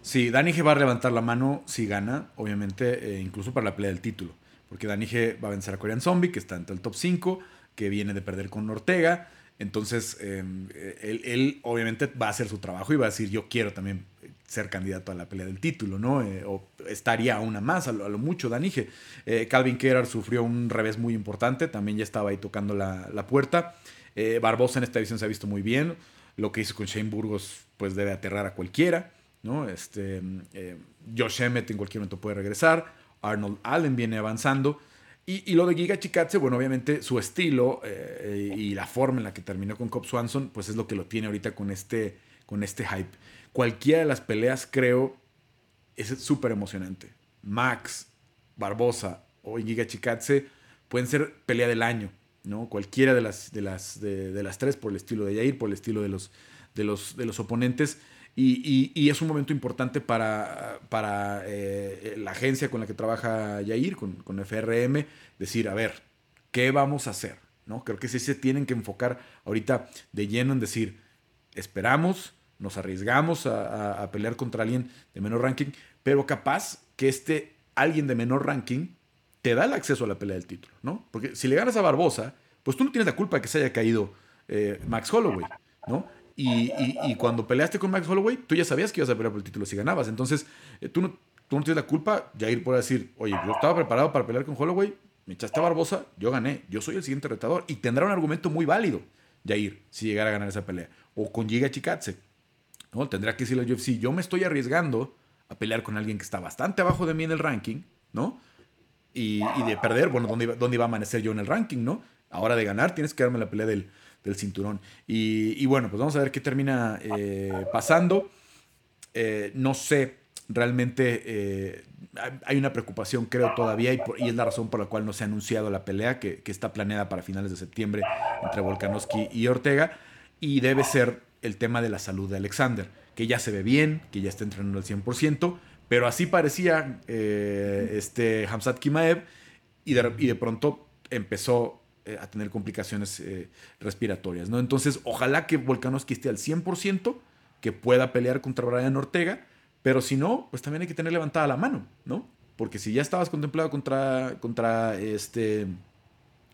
Sí, Danige va a levantar la mano si gana, obviamente, eh, incluso para la pelea del título. Porque Danige va a vencer a Korean Zombie, que está entre el top 5, que viene de perder con Ortega. Entonces, em, él, él, obviamente va a hacer su trabajo y va a decir, yo quiero también ser candidato a la pelea del título, ¿no? Eh, o estaría una más, a lo, mucho, Danige. Eh, Calvin Kerr sufrió un revés muy importante, también ya estaba ahí tocando la, puerta. Eh, Barbosa en esta edición se ha visto muy bien. Lo que hizo con Shane Burgos, pues debe aterrar a cualquiera, ¿no? Este, Josh Emmett en cualquier momento puede regresar. Arnold Allen viene avanzando. Y, lo de Giga Chikatse, bueno, obviamente su estilo y la forma en la que terminó con Cobb Swanson, pues es lo que lo tiene ahorita con este, con este hype cualquiera de las peleas, creo, es súper emocionante. Max, Barbosa o Giga Chikatse pueden ser pelea del año, ¿no? Cualquiera de las, de las, de, las tres, por el estilo de Yair, por el estilo de los, de los, de los oponentes. Y, es un momento importante para, para eh, la agencia con la que trabaja Yair, con, con, FRM, decir, a ver, ¿qué vamos a hacer? ¿No? Creo que sí se tienen que enfocar ahorita de lleno en decir, esperamos, nos arriesgamos a, pelear contra alguien de menor ranking, pero capaz que este alguien de menor ranking te da el acceso a la pelea del título, ¿no? Porque si le ganas a Barbosa, pues tú no tienes la culpa de que se haya caído eh, Max Holloway, ¿no? Y, cuando peleaste con Max Holloway, tú ya sabías que ibas a pelear por el título si ganabas. Entonces, eh, tú, no, tú no tienes la culpa, Jair puede decir, oye, yo estaba preparado para pelear con Holloway, me echaste a Barbosa, yo gané, yo soy el siguiente retador. Y tendrá un argumento muy válido, Jair, si llegara a ganar esa pelea. O con Giga Chikatse, ¿no? Tendrá que decirle al UFC, yo me estoy arriesgando a pelear con alguien que está bastante abajo de mí en el ranking, ¿no? Y, de perder, bueno, ¿dónde ¿dónde iba a amanecer yo en el ranking, ¿no? Ahora de ganar tienes que darme la pelea del, cinturón. Y, bueno, pues vamos a ver qué termina eh, pasando. Eh, no sé, realmente eh, hay una preocupación, creo, todavía, y, es la razón por la cual no se ha anunciado la pelea, que, que está planeada para finales de septiembre entre Volkanovski y Ortega, y debe ser el tema de la salud de Alexander, que ya se ve bien, que ya está entrenando al 100%, pero así parecía eh, este Hamzat Kimaev y de, pronto empezó eh, a tener complicaciones eh, respiratorias, ¿no? Entonces, ojalá que Volkanovski esté al 100%, que pueda pelear contra Brian Ortega, pero si no, pues también hay que tener levantada la mano, ¿no? Porque si ya estabas contemplado contra, contra, este,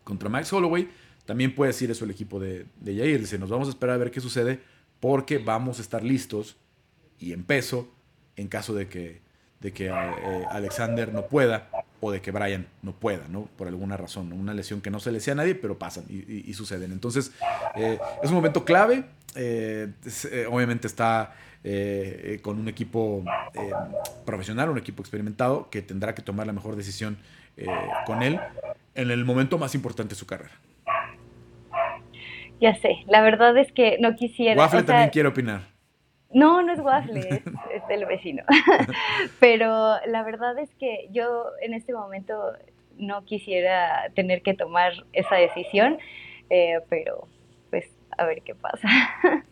contra Max Holloway, también puede decir eso el equipo de, de Jair. Dice, nos vamos a esperar a ver qué sucede porque vamos a estar listos y en peso en caso de que, de que eh, Alexander no pueda o de que Brian no pueda, ¿no? Por alguna razón, una lesión que no se le sea a nadie, pero pasan y, suceden. Entonces, eh, es un momento clave. Eh, obviamente está con un equipo profesional, un equipo experimentado, que tendrá que tomar la mejor decisión con él en el momento más importante de su carrera. Ya sé, la verdad es que no quisiera. Waffle también quiere opinar. No, no es Waffle, es, es el vecino. Pero la verdad es que yo en este momento no quisiera tener que tomar esa decisión, eh, pero pues a ver qué pasa.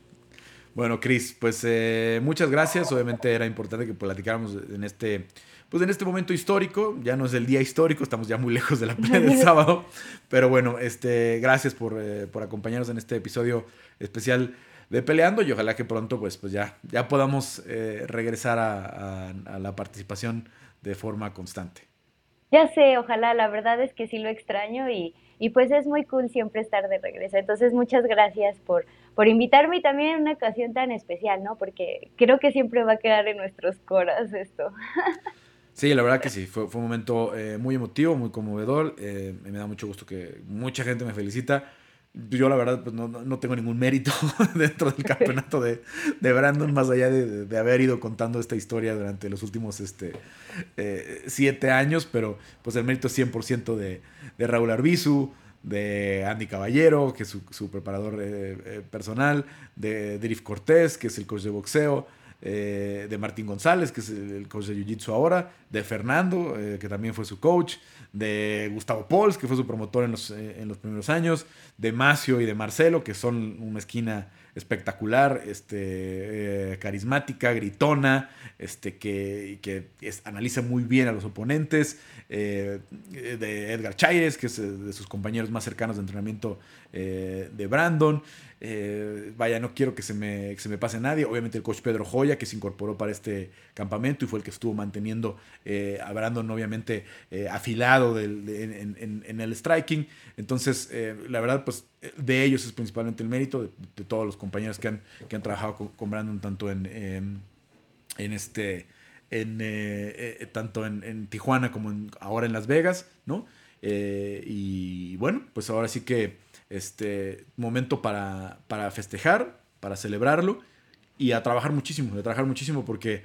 Bueno, Cris, pues eh, muchas gracias. Obviamente era importante que platicáramos en este pues en este momento histórico, ya no es el día histórico, estamos ya muy lejos de la pelea del sábado, pero bueno, este, gracias por, eh, por, acompañarnos en este episodio especial de Peleando y ojalá que pronto pues, pues ya, ya podamos eh, regresar a, a, la participación de forma constante. Ya sé, ojalá, la verdad es que sí lo extraño y, y pues es muy cool siempre estar de regreso. Entonces muchas gracias por, por invitarme y también en una ocasión tan especial, ¿no? Porque creo que siempre va a quedar en nuestros coras esto. Sí, la verdad que sí, fue, fue un momento eh, muy emotivo, muy conmovedor. Eh, me da mucho gusto que mucha gente me felicita. Yo la verdad pues, no, no, tengo ningún mérito dentro del campeonato de, de Brandon, más allá de, de, haber ido contando esta historia durante los últimos este, eh, siete años, pero pues el mérito es 100% de, de Raúl Arbizu, de Andy Caballero, que es su, su preparador personal, de Drift Cortés, que es el coach de boxeo, eh, de Martín González, que es el coach de Jiu-Jitsu ahora, de Fernando, eh, que también fue su coach, de Gustavo Pols, que fue su promotor en los, eh, en los primeros años, de Macio y de Marcelo, que son una esquina espectacular, este, carismática, gritona, este, que, que analiza muy bien a los oponentes, de Edgar Chaires, que es de sus compañeros más cercanos de entrenamiento de Brandon. Eh, vaya, no quiero que se, me, se me pase nadie. Obviamente el coach Pedro Joya, que se incorporó para este campamento y fue el que estuvo manteniendo eh, a Brandon, obviamente, eh, afilado en, el striking. Entonces, la verdad, pues de ellos es principalmente el mérito, de, todos los compañeros que han, que han trabajado con, Brandon, tanto en, en este... En, tanto en, Tijuana como ahora en Las Vegas, ¿no? y bueno, pues ahora sí que este momento para, para festejar, para celebrarlo y a trabajar muchísimo, a trabajar muchísimo porque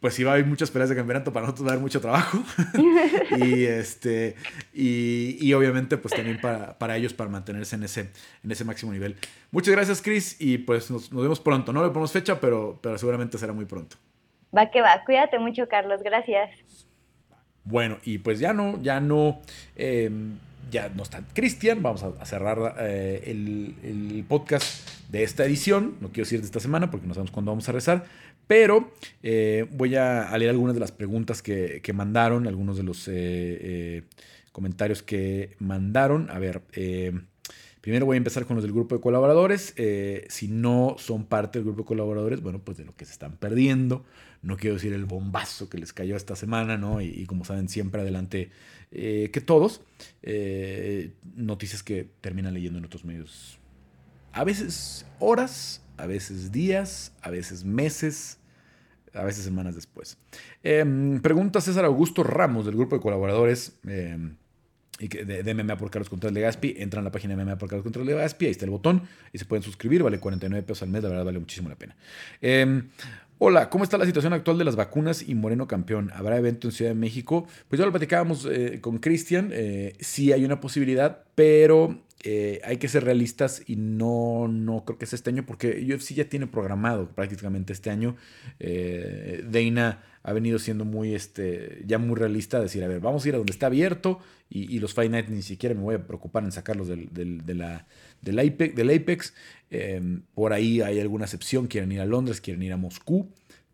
pues si va a haber muchas peleas de campeonato, para nosotros va a haber mucho trabajo. y, este, y, obviamente, pues también para, para, ellos, para mantenerse en ese, en ese máximo nivel. Muchas gracias, Chris, y pues nos, vemos pronto. No le ponemos fecha, pero, pero seguramente será muy pronto. Va que va. Cuídate mucho, Carlos. Gracias. Bueno, y pues ya no, ya no. Em, ya no está Cristian, vamos a, cerrar eh, el, podcast de esta edición, no quiero decir de esta semana porque no sabemos cuándo vamos a rezar, pero eh, voy a, leer algunas de las preguntas que, mandaron, algunos de los eh, comentarios que mandaron. A ver, primero voy a empezar con los del grupo de colaboradores. si no son parte del grupo de colaboradores, bueno, pues de lo que se están perdiendo. No quiero decir el bombazo que les cayó esta semana, ¿no? y como saben, siempre adelante eh, que todos. Eh, noticias que terminan leyendo en otros medios. A veces horas, a veces días, a veces meses, a veces semanas después. Em, pregunta César Augusto Ramos del grupo de colaboradores em, y de, de, MMA por Carlos Contreras Legaspi. Entran a la página de MMA por Carlos Contreras Legaspi, ahí está el botón y se pueden suscribir, vale 49 pesos al mes, la verdad vale muchísimo la pena. Em, Hola, ¿cómo está la situación actual de las vacunas y Moreno campeón? ¿Habrá evento en Ciudad de México? Pues ya lo platicábamos eh, con Cristian, eh, sí hay una posibilidad, pero eh, hay que ser realistas y no, no creo que sea este año porque UFC ya tiene programado prácticamente este año. Eh, Dana ha venido siendo muy, este, ya muy realista, decir, a ver, vamos a ir a donde está abierto y, los Fight Night ni siquiera me voy a preocupar en sacarlos del, del, de la, del Apex. Del. Em, por ahí hay alguna excepción, quieren ir a Londres, quieren ir a Moscú,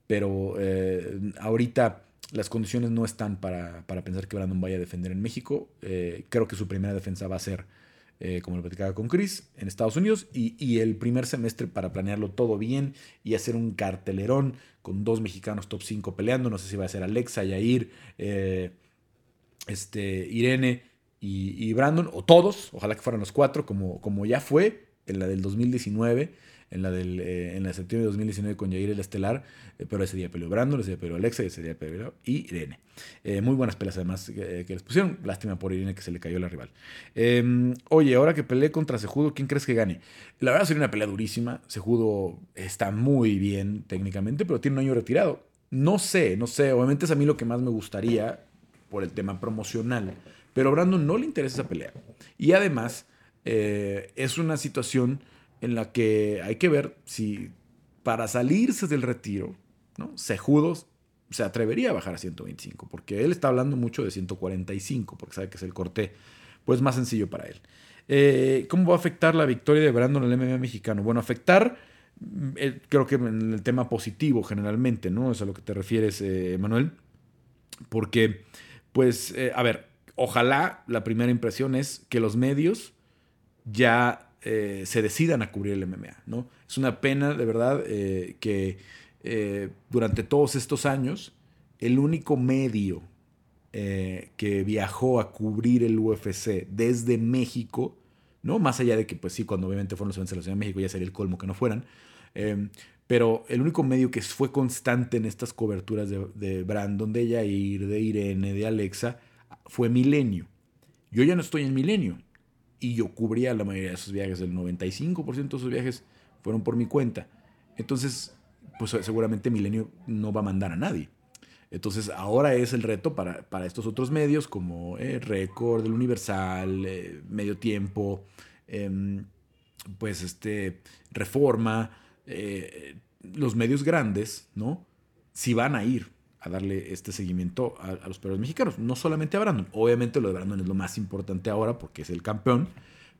pero eh, ahorita las condiciones no están para, para, pensar que Brandon vaya a defender en México. creo que su primera defensa va a ser eh, como lo platicaba con Chris, en Estados Unidos, y, el primer semestre para planearlo todo bien y hacer un cartelerón con dos mexicanos top 5 peleando, no sé si va a ser Alexa, Yair, eh, este, Irene y, Brandon, o todos, ojalá que fueran los cuatro, como, como ya fue en la del 2019 en la del eh, en de septiembre de 2019 con Jair el Estelar, eh, pero ese día peleó Brandon, ese día peleó Alexa, ese día peleó Irene. Eh, muy buenas peleas además que les pusieron, lástima por Irene que se le cayó la rival. Em, oye, ahora que peleé contra Sejudo, ¿quién crees que gane? La verdad sería una pelea durísima, Sejudo está muy bien técnicamente, pero tiene un año retirado. No sé, no sé, obviamente es a mí lo que más me gustaría por el tema promocional, pero a Brandon no le interesa esa pelea. Y además es una situación en la que hay que ver si para salirse del retiro, ¿no? Sejudos se atrevería a bajar a 125, porque él está hablando mucho de 145, porque sabe que es el corte pues más sencillo para él. Eh, ¿Cómo va a afectar la victoria de Brandon en el MMA mexicano? Bueno, afectar, eh, creo que en el tema positivo generalmente, ¿no? Es a lo que te refieres, eh, Manuel. Porque, pues, a ver, ojalá la primera impresión es que los medios ya eh, se decidan a cubrir el MMA. ¿no? Es una pena, de verdad, eh, que eh, durante todos estos años el único medio que viajó a cubrir el UFC desde México, ¿no? Más allá de que, pues sí, cuando obviamente fueron los eventos de la Ciudad de México ya sería el colmo que no fueran. pero el único medio que fue constante en estas coberturas de, de Brandon, de Yair, de Irene, de Alexa, fue Milenio. Yo ya no estoy en Milenio y yo cubría la mayoría de esos viajes. El 95% de esos viajes fueron por mi cuenta. Entonces, pues seguramente Milenio no va a mandar a nadie. Entonces, ahora es el reto para, estos otros medios como eh, Record, El Universal, eh, Medio Tiempo, em, pues este, Reforma, eh, los medios grandes, ¿no? Si van a ir a darle este seguimiento a, los perros mexicanos. No solamente a Brandon. Obviamente lo de Brandon es lo más importante ahora porque es el campeón.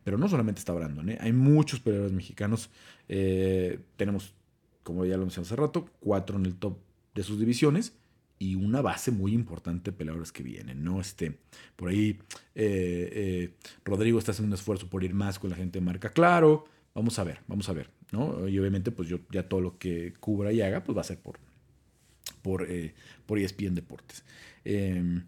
Pero no solamente está Brandon. ¿eh? Hay muchos peleadores mexicanos. Eh, tenemos, como ya lo mencioné hace rato, cuatro en el top de sus divisiones. Y una base muy importante de peleadores que vienen, ¿no? Este, por ahí eh, Rodrigo está haciendo un esfuerzo por ir más con la gente de marca Claro. Vamos a ver, vamos a ver, ¿no? Y obviamente, pues yo ya todo lo que cubra y haga, pues va a ser por, por, eh, por ESPN Deportes. Em,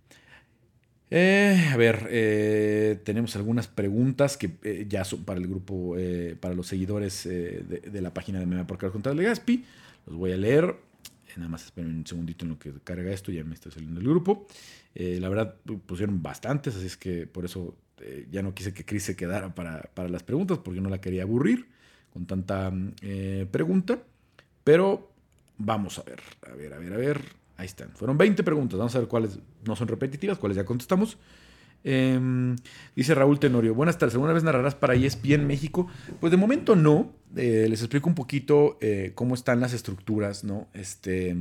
eh, a ver, eh, tenemos algunas preguntas que eh, ya son para el grupo, para los seguidores de, la página de Meme por Carlos contra Legaspi. Los voy a leer. Nada más esperen un segundito en lo que carga esto, ya me está saliendo el grupo. la verdad, pusieron bastantes, así es que por eso ya no quise que Chris se quedara para, para, las preguntas, porque no la quería aburrir con tanta pregunta. Pero Vamos a ver, a ver, a ver, a ver. Ahí están. Fueron 20 preguntas. Vamos a ver cuáles no son repetitivas, cuáles ya contestamos. Em, dice Raúl Tenorio, buenas tardes, ¿alguna vez narrarás para ESPN México? Pues de momento no. Eh, les explico un poquito eh, cómo están las estructuras, ¿no? Este,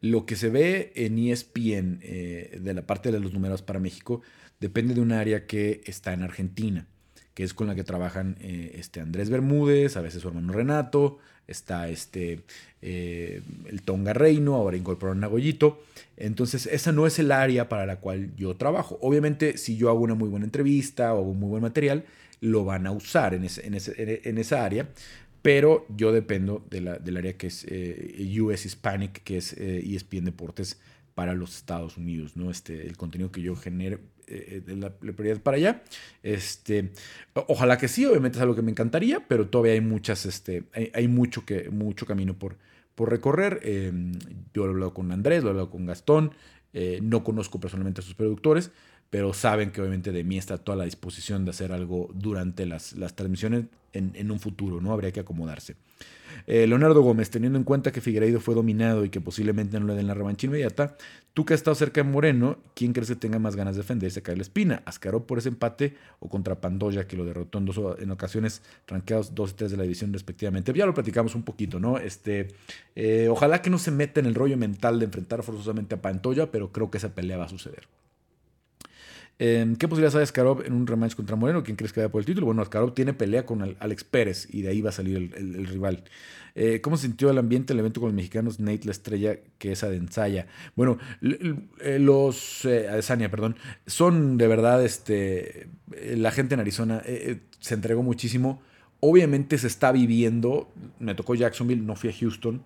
lo que se ve en ESPN eh, de la parte de los números para México depende de un área que está en Argentina que es con la que trabajan este Andrés Bermúdez, a veces su hermano Renato, está este, eh, el Tonga Reino, ahora incorporaron a. Entonces, esa no es el área para la cual yo trabajo. Obviamente, si yo hago una muy buena entrevista o un muy buen material, lo van a usar en, en, esa área, pero yo dependo de la, del área que es eh, US Hispanic, que es ESPN Deportes para los Estados Unidos, ¿no? Este, el contenido que yo genere eh, de la, prioridad para allá. Este, ojalá que sí, obviamente es algo que me encantaría, pero todavía hay muchas, este, hay, mucho, que, mucho camino por, por recorrer. Em, yo lo he hablado con Andrés, lo he hablado con Gastón, eh, no conozco personalmente a sus productores, pero saben que obviamente de mí está toda la disposición de hacer algo durante las, las transmisiones en, un futuro, ¿no? Habría que acomodarse. Eh, Leonardo Gómez, teniendo en cuenta que Figueiredo fue dominado y que posiblemente no le den la revancha inmediata, tú que has estado cerca de Moreno, ¿quién crees que tenga más ganas de defenderse a la Espina? ¿Ascaró por ese empate o contra Pandoya, que lo derrotó en, dos, en ocasiones, ranqueados 2 y 3 de la división respectivamente? Ya lo platicamos un poquito, ¿no? Este, eh, ojalá que no se meta en el rollo mental de enfrentar forzosamente a Pantoya, pero creo que esa pelea va a suceder. Em, ¿Qué posibilidades hay Askarov en un rematch contra Moreno? ¿Quién crees que vaya por el título? Bueno, Askarov tiene pelea con Alex Pérez y de ahí va a salir el, rival. Eh, ¿Cómo se sintió el ambiente, el evento con los mexicanos? Nate la estrella que es Adensaya. Bueno, eh, los eh, Adesanya, perdón, son de verdad, este, la gente en Arizona se entregó muchísimo. Obviamente se está viviendo, me tocó Jacksonville, no fui a Houston,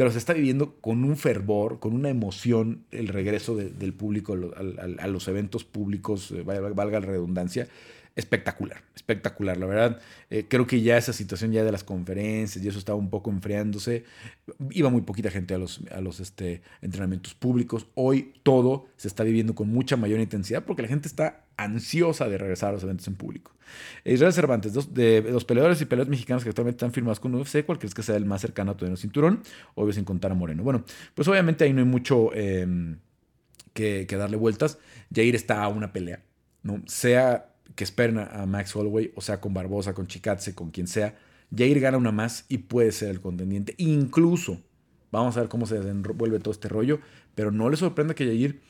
pero se está viviendo con un fervor, con una emoción el regreso del público a, los eventos públicos, eh, valga la redundancia, espectacular, espectacular. La verdad, eh, creo que ya esa situación ya de las conferencias y eso estaba un poco enfriándose. Iba muy poquita gente a los, a los este, entrenamientos públicos. Hoy todo se está viviendo con mucha mayor intensidad porque la gente está ansiosa de regresar a los eventos en público. Israel Cervantes, dos, de los peleadores y peleadores mexicanos que actualmente están firmados con UFC, ¿cuál crees que sea el más cercano a tener un cinturón? Obvio sin contar a Moreno. Bueno, pues obviamente ahí no hay mucho em, que, darle vueltas. Jair está a una pelea, ¿no? Sea que esperen a, Max Holloway, o sea con Barbosa, con Chikatse, con quien sea. Jair gana una más y puede ser el contendiente. Incluso, vamos a ver cómo se desenvuelve todo este rollo, pero no le sorprenda que Jair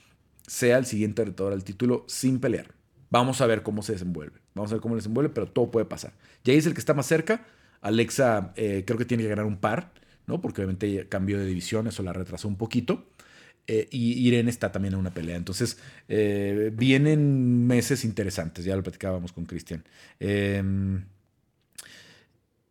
sea el siguiente retador al título sin pelear. Vamos a ver cómo se desenvuelve. Vamos a ver cómo se desenvuelve, pero todo puede pasar. Jay es el que está más cerca. Alexa eh, creo que tiene que ganar un par, ¿no? Porque obviamente cambió de división, eso la retrasó un poquito. Eh, y Irene está también en una pelea. Entonces, eh, vienen meses interesantes. Ya lo platicábamos con Cristian. Em,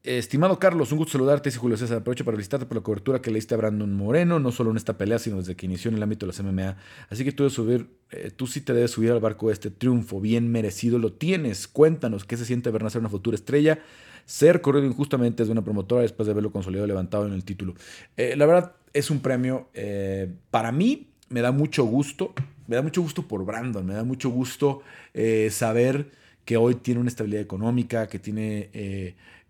Estimado Carlos, un gusto saludarte, dice Julio César. Aprovecho para felicitarte por la cobertura que le diste a Brandon Moreno, no solo en esta pelea, sino desde que inició en el ámbito de las MMA. Así que tú, debes subir, eh, tú sí te debes subir al barco de este triunfo, bien merecido lo tienes. Cuéntanos qué se siente ver nacer una futura estrella, ser corrido injustamente desde una promotora después de verlo consolidado levantado en el título. La verdad, es un premio, eh, para mí, me da mucho gusto, me da mucho gusto por Brandon, me da mucho gusto saber que hoy tiene una estabilidad económica, que tiene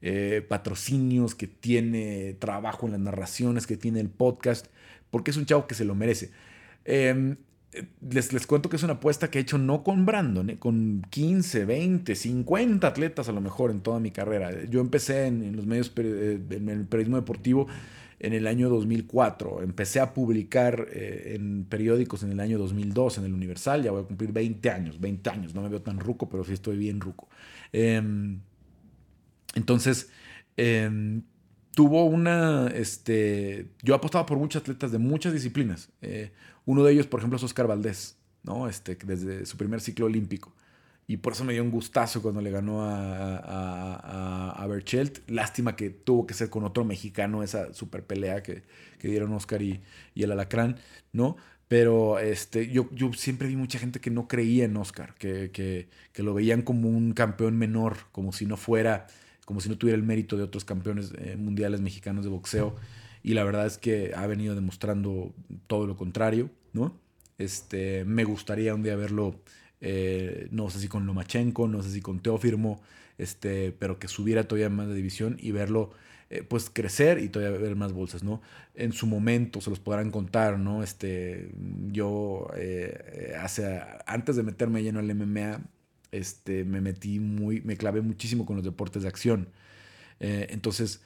eh, patrocinios, que tiene trabajo en las narraciones, que tiene el podcast, porque es un chavo que se lo merece. Em, les, les, cuento que es una apuesta que he hecho no con Brandon, eh, con 15, 20, 50 atletas a lo mejor en toda mi carrera. Yo empecé en, los medios, eh, en el periodismo deportivo en el año 2004. Empecé a publicar en periódicos en el año 2002 en el Universal. Ya voy a cumplir 20 años, 20 años. No me veo tan ruco, pero sí estoy bien ruco. Em, entonces, em, tuvo una, este, yo apostaba por muchos atletas de muchas disciplinas. Eh, uno de ellos, por ejemplo, es Oscar Valdés, ¿no? Este, desde su primer ciclo olímpico. Y por eso me dio un gustazo cuando le ganó a, a, a, Berchelt. Lástima que tuvo que ser con otro mexicano esa super pelea que, que dieron Oscar y, y, el Alacrán, ¿no? Pero este, yo, yo siempre vi mucha gente que no creía en Oscar, que, que, que lo veían como un campeón menor, como si no fuera como si no tuviera el mérito de otros campeones eh, mundiales mexicanos de boxeo. Y la verdad es que ha venido demostrando todo lo contrario, ¿no? Este, me gustaría un día verlo, eh, no sé si con Lomachenko, no sé si con Teofirmo, este, pero que subiera todavía más de división y verlo eh, pues crecer y todavía ver más bolsas, ¿no? En su momento se los podrán contar, ¿no? Este, yo hace, antes de meterme lleno al MMA, este, me metí muy, me clavé muchísimo con los deportes de acción. Eh, entonces,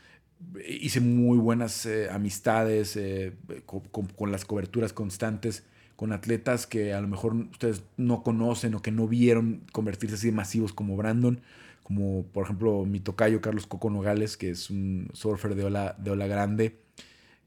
hice muy buenas eh, amistades eh, con, las coberturas constantes con atletas que a lo mejor ustedes no conocen o que no vieron convertirse así de masivos como Brandon, como por ejemplo mi tocayo Carlos Coco Nogales, que es un surfer de ola, de ola grande,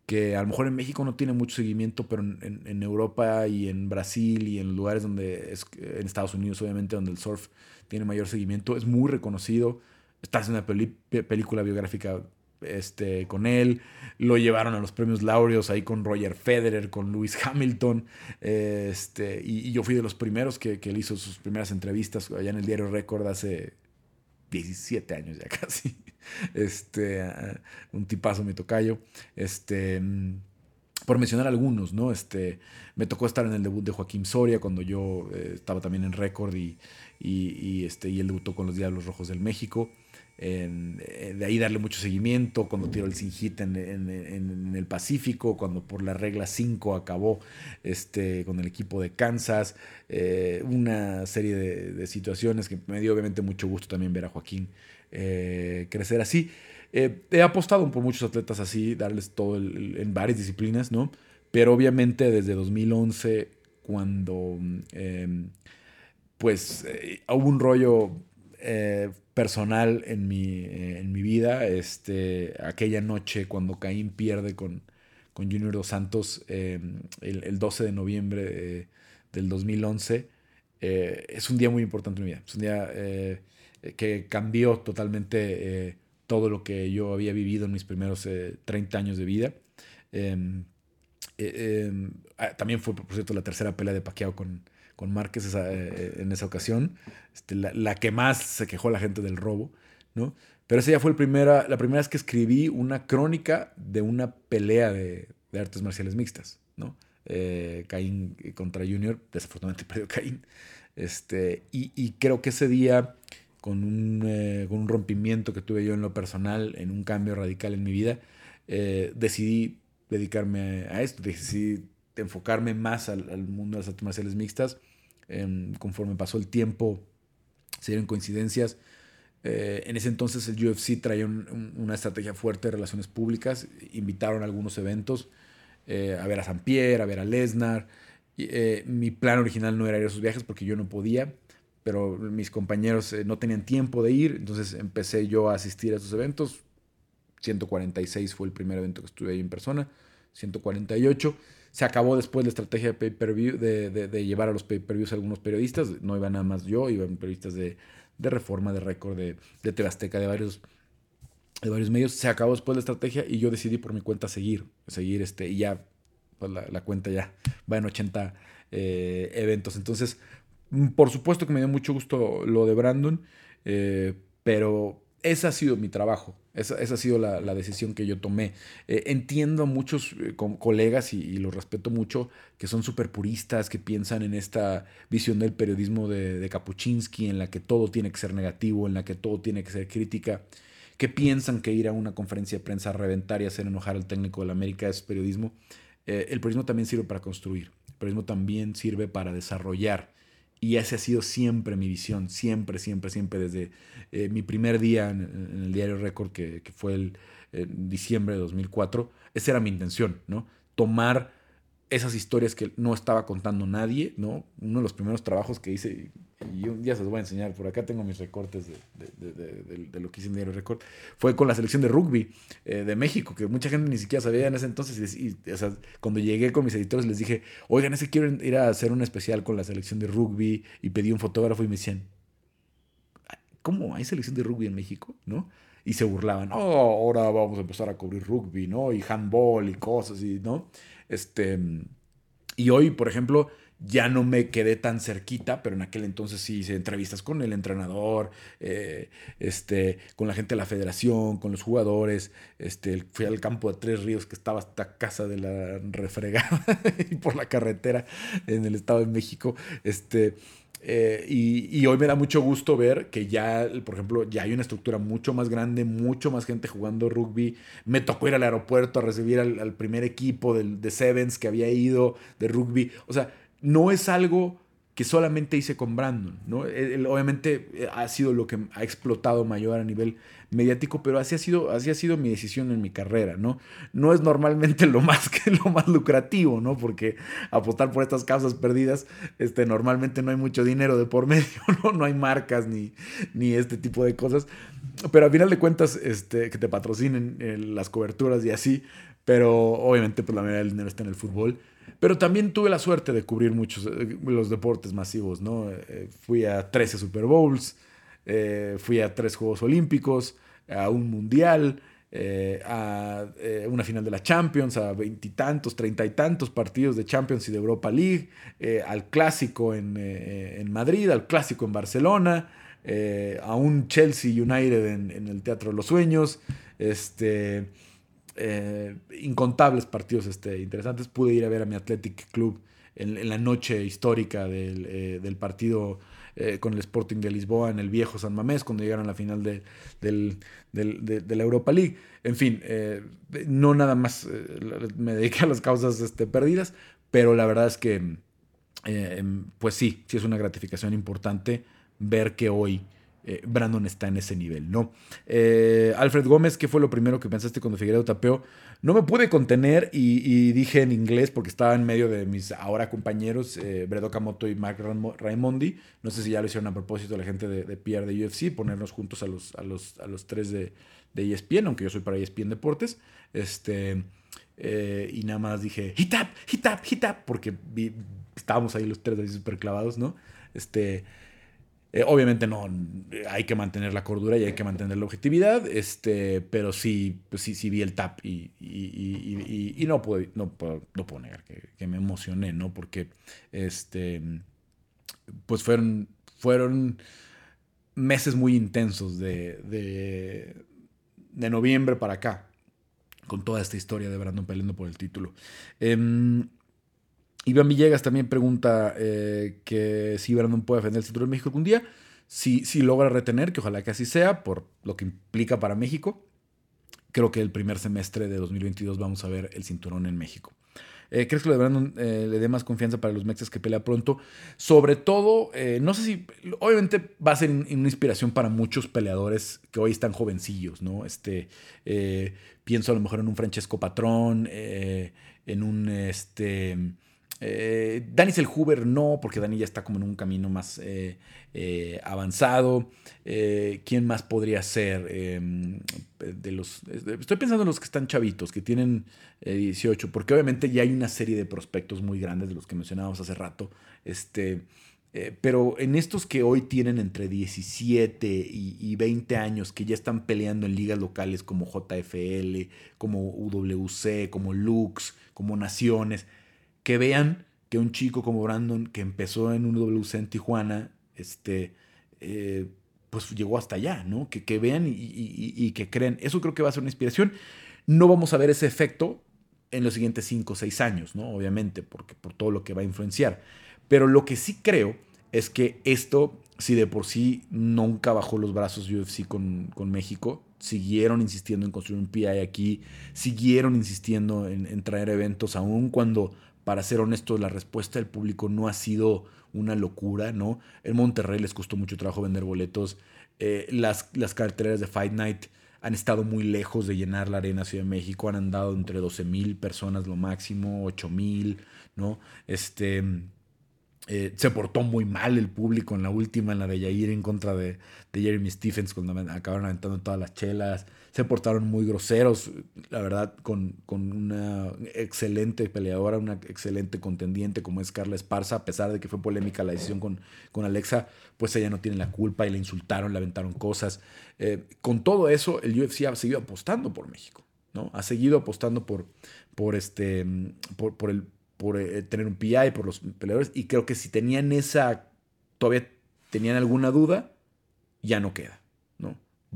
que a lo mejor en México no tiene mucho seguimiento, pero en, Europa y en Brasil y en lugares donde, es, en Estados Unidos obviamente, donde el surf tiene mayor seguimiento, es muy reconocido. Está haciendo una película biográfica este, con él, lo llevaron a los premios Laureos ahí con Roger Federer, con Lewis Hamilton, este, y, yo fui de los primeros que, que él hizo sus primeras entrevistas allá en el diario Record hace 17 años ya casi. Este, un tipazo mi tocayo. Este, por mencionar algunos, ¿no? Este, me tocó estar en el debut de Joaquín Soria cuando yo eh, estaba también en récord y, y, este, y él debutó con los Diablos Rojos del México. Eh, de ahí darle mucho seguimiento, cuando tiró el sin hit en, el Pacífico, cuando por la regla 5 acabó este, con el equipo de Kansas, eh, una serie de, situaciones que me dio obviamente mucho gusto también ver a Joaquín eh, crecer así. he apostado por muchos atletas así, darles todo en varias disciplinas, ¿no? Pero obviamente desde 2011, cuando pues hubo un rollo personal en mi, en mi vida. Este, aquella noche cuando Caín pierde con, con Junior Dos Santos el, el, 12 de noviembre del 2011, es un día muy importante en mi vida. Es un día que cambió totalmente todo lo que yo había vivido en mis primeros 30 años de vida. Em, eh, em, ah, también fue, por cierto, la tercera pelea de Pacquiao con, con Márquez eh, en esa ocasión. Este, la, que más se quejó la gente del robo, ¿no? Pero esa ya fue el primera, la primera vez que escribí una crónica de una pelea de, artes marciales mixtas, ¿no? Eh, Caín contra Junior, desafortunadamente perdió Caín. Este, y, y, creo que ese día, con un, con un rompimiento que tuve yo en lo personal, en un cambio radical en mi vida, decidí dedicarme a esto, decidí enfocarme más al, mundo de las artes marciales mixtas. Em, conforme pasó el tiempo, se dieron coincidencias. Eh, en ese entonces el UFC traía una estrategia fuerte de relaciones públicas. Invitaron a algunos eventos eh, a ver a San Pierre, a ver a Lesnar. Eh, mi plan original no era ir a esos viajes porque yo no podía, pero mis compañeros no tenían tiempo de ir. Entonces empecé yo a asistir a esos eventos. 146 fue el primer evento que estuve ahí en persona, 148. Se acabó después la estrategia de pay-per-view, de, llevar a los pay-per-views a algunos periodistas, no iba nada más yo, iban periodistas de, Reforma, de Récord, de, de Tebasteca, de varios, de varios medios. Se acabó después la estrategia y yo decidí por mi cuenta seguir, seguir este, y ya, pues la, cuenta ya va en 80 eh, eventos. Entonces, mm, por supuesto que me dio mucho gusto lo de Brandon, eh, pero ese ha sido mi trabajo, esa, ha sido la, decisión que yo tomé. Eh, entiendo a muchos eh, colegas y, los respeto mucho que son súper puristas, que piensan en esta visión del periodismo de, de Kapuczynski, en la que todo tiene que ser negativo, en la que todo tiene que ser crítica, que piensan que ir a una conferencia de prensa a reventar y hacer enojar al técnico de la América es periodismo. Eh, el periodismo también sirve para construir, el periodismo también sirve para desarrollar y esa ha sido siempre mi visión, siempre, siempre, siempre, desde eh, mi primer día en, el diario Record, que, fue el diciembre de 2004, esa era mi intención, ¿no? Tomar esas historias que no estaba contando nadie, ¿no? Uno de los primeros trabajos que hice, y un día se los voy a enseñar, por acá tengo mis recortes de, lo que hice en Diario Record, fue con la selección de rugby eh, de México, que mucha gente ni siquiera sabía en ese entonces, y, cuando llegué con mis editores les dije, oigan, ese quiero ir a hacer un especial con la selección de rugby, y pedí un fotógrafo y me decían, ¿cómo hay selección de rugby en México? ¿No? Y se burlaban, oh, ahora vamos a empezar a cubrir rugby, ¿no? Y handball y cosas, y, ¿no? Este, y hoy, por ejemplo, ya no me quedé tan cerquita, pero en aquel entonces sí hice entrevistas con el entrenador, eh, este, con la gente de la federación, con los jugadores. Este, fui al campo de Tres Ríos, que estaba hasta casa de la refregada y por la carretera en el Estado de México. Este, eh, y, hoy me da mucho gusto ver que ya, por ejemplo, ya hay una estructura mucho más grande, mucho más gente jugando rugby. Me tocó ir al aeropuerto a recibir al, primer equipo del, de Sevens que había ido de rugby. O sea, no es algo que solamente hice con Brandon, ¿no? obviamente eh, ha sido lo que ha explotado mayor a nivel mediático, pero así ha sido, así ha sido mi decisión en mi carrera, ¿no? No es normalmente lo más, lo más lucrativo, ¿no? Porque apostar por estas causas perdidas, este, normalmente no hay mucho dinero de por medio, ¿no? No hay marcas ni, ni este tipo de cosas, pero al final de cuentas, este, que te patrocinen eh, las coberturas y así, pero obviamente pues la mayoría del dinero está en el fútbol. Pero también tuve la suerte de cubrir muchos eh, los deportes masivos, ¿no? Eh, fui a 13 Super Bowls, eh, fui a tres Juegos Olímpicos, a un Mundial, a una final de la Champions, a veintitantos, treinta y tantos partidos de Champions y de Europa League, al clásico en, en, Madrid, al clásico en Barcelona, a un Chelsea United en, en, el Teatro de los Sueños, este eh, incontables partidos este, interesantes. Pude ir a ver a mi Athletic Club en, la noche histórica del, eh, partido eh, con el Sporting de Lisboa en el viejo San Mamés, cuando llegaron a la final de, la Europa League. En fin, no nada más me dediqué a las causas este, perdidas, pero la verdad es que, pues sí, sí es una gratificación importante ver que hoy eh, Brandon está en ese nivel, ¿no? Eh, Alfred Gómez, ¿qué fue lo primero que pensaste cuando Figueredo tapeó? No me pude contener y, dije en inglés porque estaba en medio de mis ahora compañeros, eh, Bredo Kamoto y Mark Raimondi. No sé si ya lo hicieron a propósito la gente de, de PR de UFC, ponernos juntos a los, a los, a los tres de, de ESPN, aunque yo soy para ESPN Deportes. Este, y nada más dije, hit up, hit up, hit up, porque estábamos ahí los tres ahí súper clavados, ¿no? Este, eh, obviamente no, hay que mantener la cordura y hay que mantener la objetividad, este, pero sí, pues sí, sí vi el tap y, y, no, puedo, no, puedo, no negar que, me emocioné, ¿no? Porque este, pues fueron, fueron meses muy intensos de, de, de noviembre para acá, con toda esta historia de Brandon peleando por el título. Em, Iván Villegas también pregunta eh, que si Brandon puede defender el cinturón de México algún día. Si, si logra retener, que ojalá que así sea, por lo que implica para México. Creo que el primer semestre de 2022 vamos a ver el cinturón en México. Eh, ¿Crees que lo de Brandon eh, le dé más confianza para los mexas que pelea pronto? Sobre todo, no sé si, obviamente va a ser una inspiración para muchos peleadores que hoy están jovencillos, ¿no? Este, pienso a lo mejor en un Francesco Patrón, en un, este, eh, Dani no, porque Dani ya está como en un camino más eh, eh, avanzado. ¿Quién más podría ser? Em, de los, estoy pensando en los que están chavitos, que tienen 18, porque obviamente ya hay una serie de prospectos muy grandes de los que mencionábamos hace rato. Este, pero en estos que hoy tienen entre 17 y, y, 20 años, que ya están peleando en ligas locales como JFL, como UWC, como Lux, como Naciones que vean que un chico como Brandon, que empezó en un WC en Tijuana, este, eh, pues llegó hasta allá, ¿no? Que, que vean y, que creen. Eso creo que va a ser una inspiración. No vamos a ver ese efecto en los siguientes 5 o 6 años, ¿no? Obviamente, porque, por todo lo que va a influenciar. Pero lo que sí creo es que esto, si de por sí nunca bajó los brazos UFC con, con México, siguieron insistiendo en construir un PI aquí, siguieron insistiendo en, en traer eventos, aún cuando para ser honesto, la respuesta del público no ha sido una locura, ¿no? En Monterrey les costó mucho trabajo vender boletos. Eh, las, las de Fight Night han estado muy lejos de llenar la arena Ciudad de México. Han andado entre 12 mil personas lo máximo, 8 mil, ¿no? Este, eh, se portó muy mal el público en la última, en la de Yair en contra de, de Jeremy Stephens, cuando acabaron aventando todas las chelas se portaron muy groseros, la verdad, con, con, una excelente peleadora, una excelente contendiente como es Carla Esparza, a pesar de que fue polémica la decisión con, con Alexa, pues ella no tiene la culpa y la insultaron, le aventaron cosas. Eh, con todo eso, el UFC ha seguido apostando por México, ¿no? Ha seguido apostando por, por, este, por, por el, por eh, tener un PI, por los peleadores, y creo que si tenían esa, todavía tenían alguna duda, ya no queda.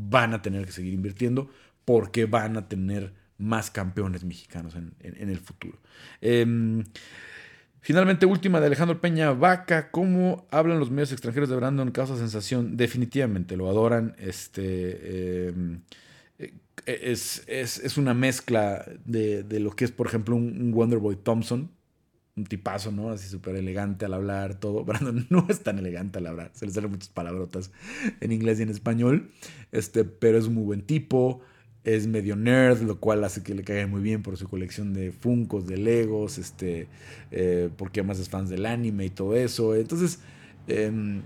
Van a tener que seguir invirtiendo porque van a tener más campeones mexicanos en, el futuro. Em, finalmente, última de Alejandro Peña Vaca. ¿Cómo hablan los medios extranjeros de Brandon? Causa sensación. Definitivamente lo adoran. Este. Em, e, es, es, una mezcla de, lo que es, por ejemplo, un Wonderboy Thompson, un tipazo, ¿no? Así súper elegante al hablar, todo. Brandon no es tan elegante al hablar, se le salen muchas palabrotas en inglés y en español, este, pero es un muy buen tipo, es medio nerd, lo cual hace que le caiga muy bien por su colección de Funcos, de Legos, este, eh, porque además es fans del anime y todo eso. Entonces, em,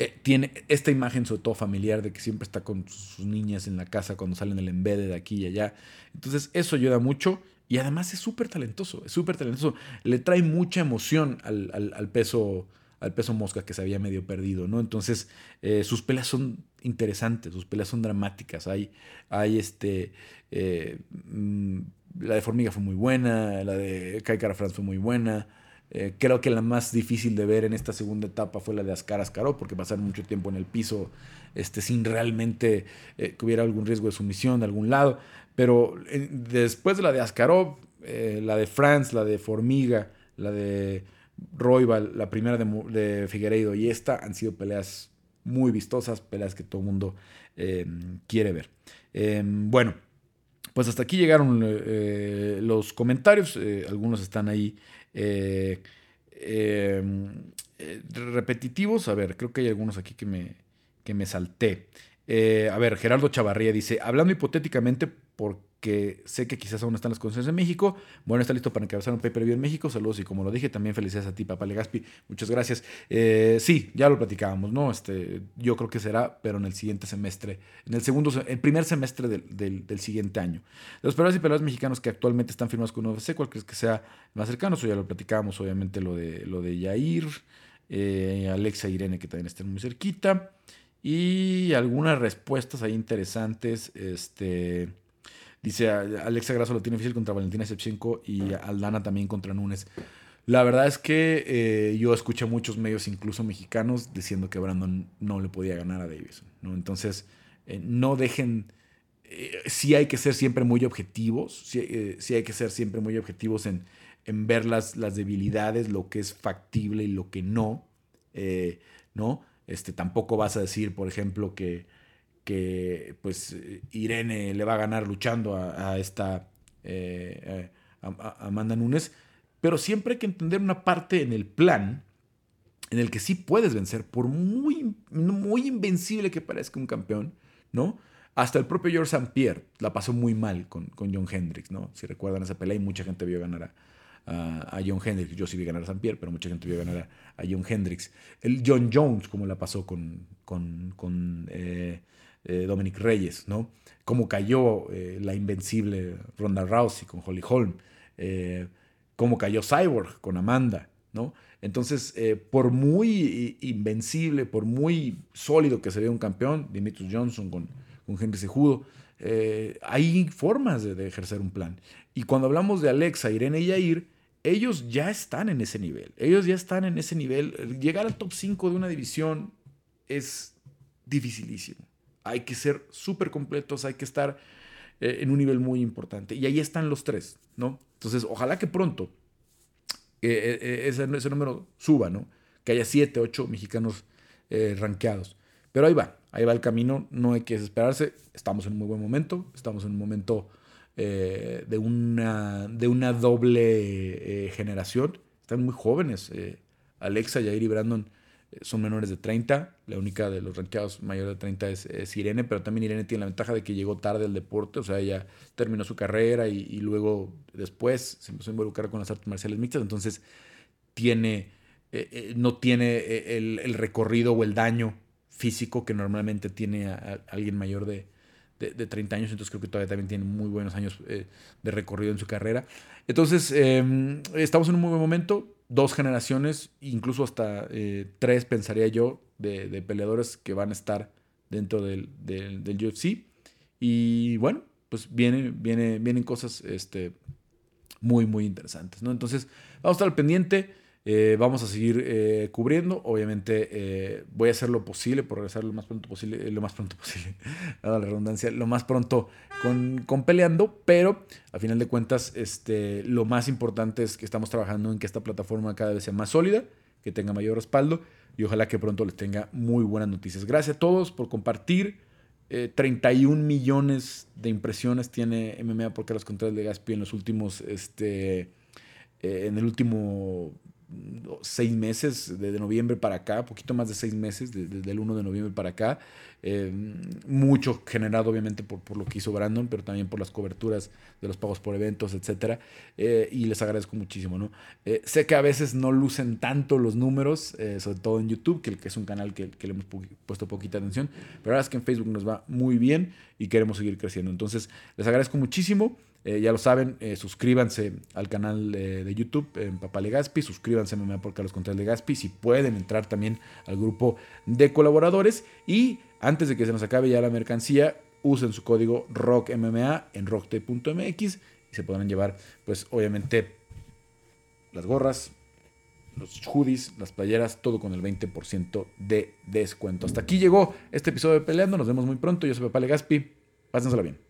eh, tiene esta imagen sobre todo familiar de que siempre está con sus niñas en la casa cuando salen del embede de aquí y allá. Entonces, eso ayuda mucho y además es súper talentoso, es súper talentoso. Le trae mucha emoción al, peso al peso mosca que se había medio perdido, ¿no? Entonces, eh, sus peleas son interesantes, sus peleas son dramáticas. Hay, hay este. Eh, mm, la de Formiga fue muy buena, la de Kai Cara fue muy buena. Eh, creo que la más difícil de ver en esta segunda etapa fue la de Ascar Ascaró, porque pasaron mucho tiempo en el piso este, sin realmente que hubiera algún riesgo de sumisión de algún lado. Pero después de la de Askarov, eh, la de Franz, la de Formiga, la de Roybal, la primera de, Figueiredo y esta han sido peleas muy vistosas, peleas que todo el mundo quiere ver. Bueno, pues hasta aquí llegaron eh, los comentarios, eh, algunos están ahí em, repetitivos, a ver, creo que hay algunos aquí que me, que me salté. Eh, a ver, Gerardo Chavarría dice, hablando hipotéticamente, porque sé que quizás aún están las condiciones en México, bueno, está listo para encabezar un pay-per-view en México, saludos y como lo dije, también felicidades a ti, papá Legaspi, muchas gracias. Eh, sí, ya lo platicábamos, ¿no? Este, yo creo que será, pero en el siguiente semestre, en el segundo, el primer semestre del, del, siguiente año. Los peleadores y peleadores mexicanos que actualmente están firmados con UFC, ¿cuál crees que sea más cercano? Eso ya lo platicábamos, obviamente, lo de, lo de Yair, eh, Alexa Irene, que también están muy cerquita y algunas respuestas ahí interesantes. Este, dice Alexa Grasso lo tiene difícil contra Valentina Shevchenko y Aldana también contra Núñez. La verdad es que eh, yo escuché muchos medios, incluso mexicanos, diciendo que Brandon no le podía ganar a Davis. ¿no? Entonces, eh, no dejen. Eh, sí hay que ser siempre muy objetivos. Sí, hay que ser siempre muy objetivos en, en ver las, las, debilidades, lo que es factible y lo que no. ¿no? Este, tampoco vas a decir, por ejemplo, que, que pues Irene le va a ganar luchando a, esta eh, a, Amanda Nunes, pero siempre hay que entender una parte en el plan en el que sí puedes vencer, por muy, muy invencible que parezca un campeón, ¿no? Hasta el propio George St. Pierre la pasó muy mal con, con John Hendricks, ¿no? Si recuerdan esa pelea y mucha gente vio ganar a, a, John Hendricks. Yo sí vi ganar a San Pierre, pero mucha gente vio ganar a, John Hendricks. El John Jones, como la pasó con, con, eh, eh, Dominic Reyes, ¿no? Cómo cayó eh, la invencible Ronda Rousey con Holly Holm. cómo cayó Cyborg con Amanda, ¿no? Entonces, por muy invencible, por muy sólido que se vea un campeón, Dimitrius Johnson con, con Henry Sejudo, hay formas de, de, ejercer un plan. Y cuando hablamos de Alexa, Irene y Yair, ellos ya están en ese nivel. Ellos ya están en ese nivel. Llegar al top 5 de una división es dificilísimo. Hay que ser súper completos, hay que estar eh, en un nivel muy importante. Y ahí están los tres, ¿no? Entonces, ojalá que pronto eh, eh, ese, número suba, ¿no? Que haya 7, 8 mexicanos rankeados. Pero ahí va, ahí va el camino, no hay que desesperarse. Estamos en un muy buen momento, estamos en un momento eh, de, una, de una doble eh, generación. Están muy jóvenes. Eh, Alexa, Jair y Brandon son menores de 30. La única de los ranqueados mayor de 30 es, Irene, pero también Irene tiene la ventaja de que llegó tarde al deporte, o sea, ella terminó su carrera y, luego después se empezó a involucrar con las artes marciales mixtas, entonces tiene, no tiene el, recorrido o el daño físico que normalmente tiene alguien mayor de, de, 30 años, entonces creo que todavía también tiene muy buenos años eh, de recorrido en su carrera. Entonces, em, estamos en un muy buen momento, dos generaciones, incluso hasta eh, tres, pensaría yo, de, peleadores que van a estar dentro del, del, del UFC. Y bueno, pues viene, viene, vienen cosas este, muy, muy interesantes, ¿no? Entonces, vamos a estar al pendiente. Eh, vamos a seguir eh, cubriendo. Obviamente eh, voy a hacer lo posible por regresar lo más pronto posible, lo más pronto posible, la redundancia, lo más pronto con, con, peleando, pero a final de cuentas este, lo más importante es que estamos trabajando en que esta plataforma cada vez sea más sólida, que tenga mayor respaldo y ojalá que pronto les tenga muy buenas noticias. Gracias a todos por compartir. 31 millones de impresiones tiene MMA porque los controles de Gaspi en los últimos, este, en el último seis meses, desde noviembre para acá, poquito más de seis meses, desde el 1 de noviembre para acá. Eh, mucho generado obviamente por, por, lo que hizo Brandon, pero también por las coberturas de los pagos por eventos, etc. Eh, y les agradezco muchísimo. ¿no? Eh, sé que a veces no lucen tanto los números, sobre todo en YouTube, que, es un canal que, que, le hemos puesto poquita atención, pero ahora es que en Facebook nos va muy bien y queremos seguir creciendo. Entonces, les agradezco muchísimo. Eh, ya lo saben, eh, suscríbanse al canal de YouTube en Papá Legaspi, suscríbanse a MMA por Carlos Contreras Legaspi, si pueden entrar también al grupo de colaboradores y antes de que se nos acabe ya la mercancía, usen su código ROCKMMA en rockte.mx y se podrán llevar, pues obviamente, las gorras, los hoodies, las playeras, todo con el 20% de descuento. Hasta aquí llegó este episodio de Peleando, nos vemos muy pronto, yo soy Papá Legaspi, pásensela bien.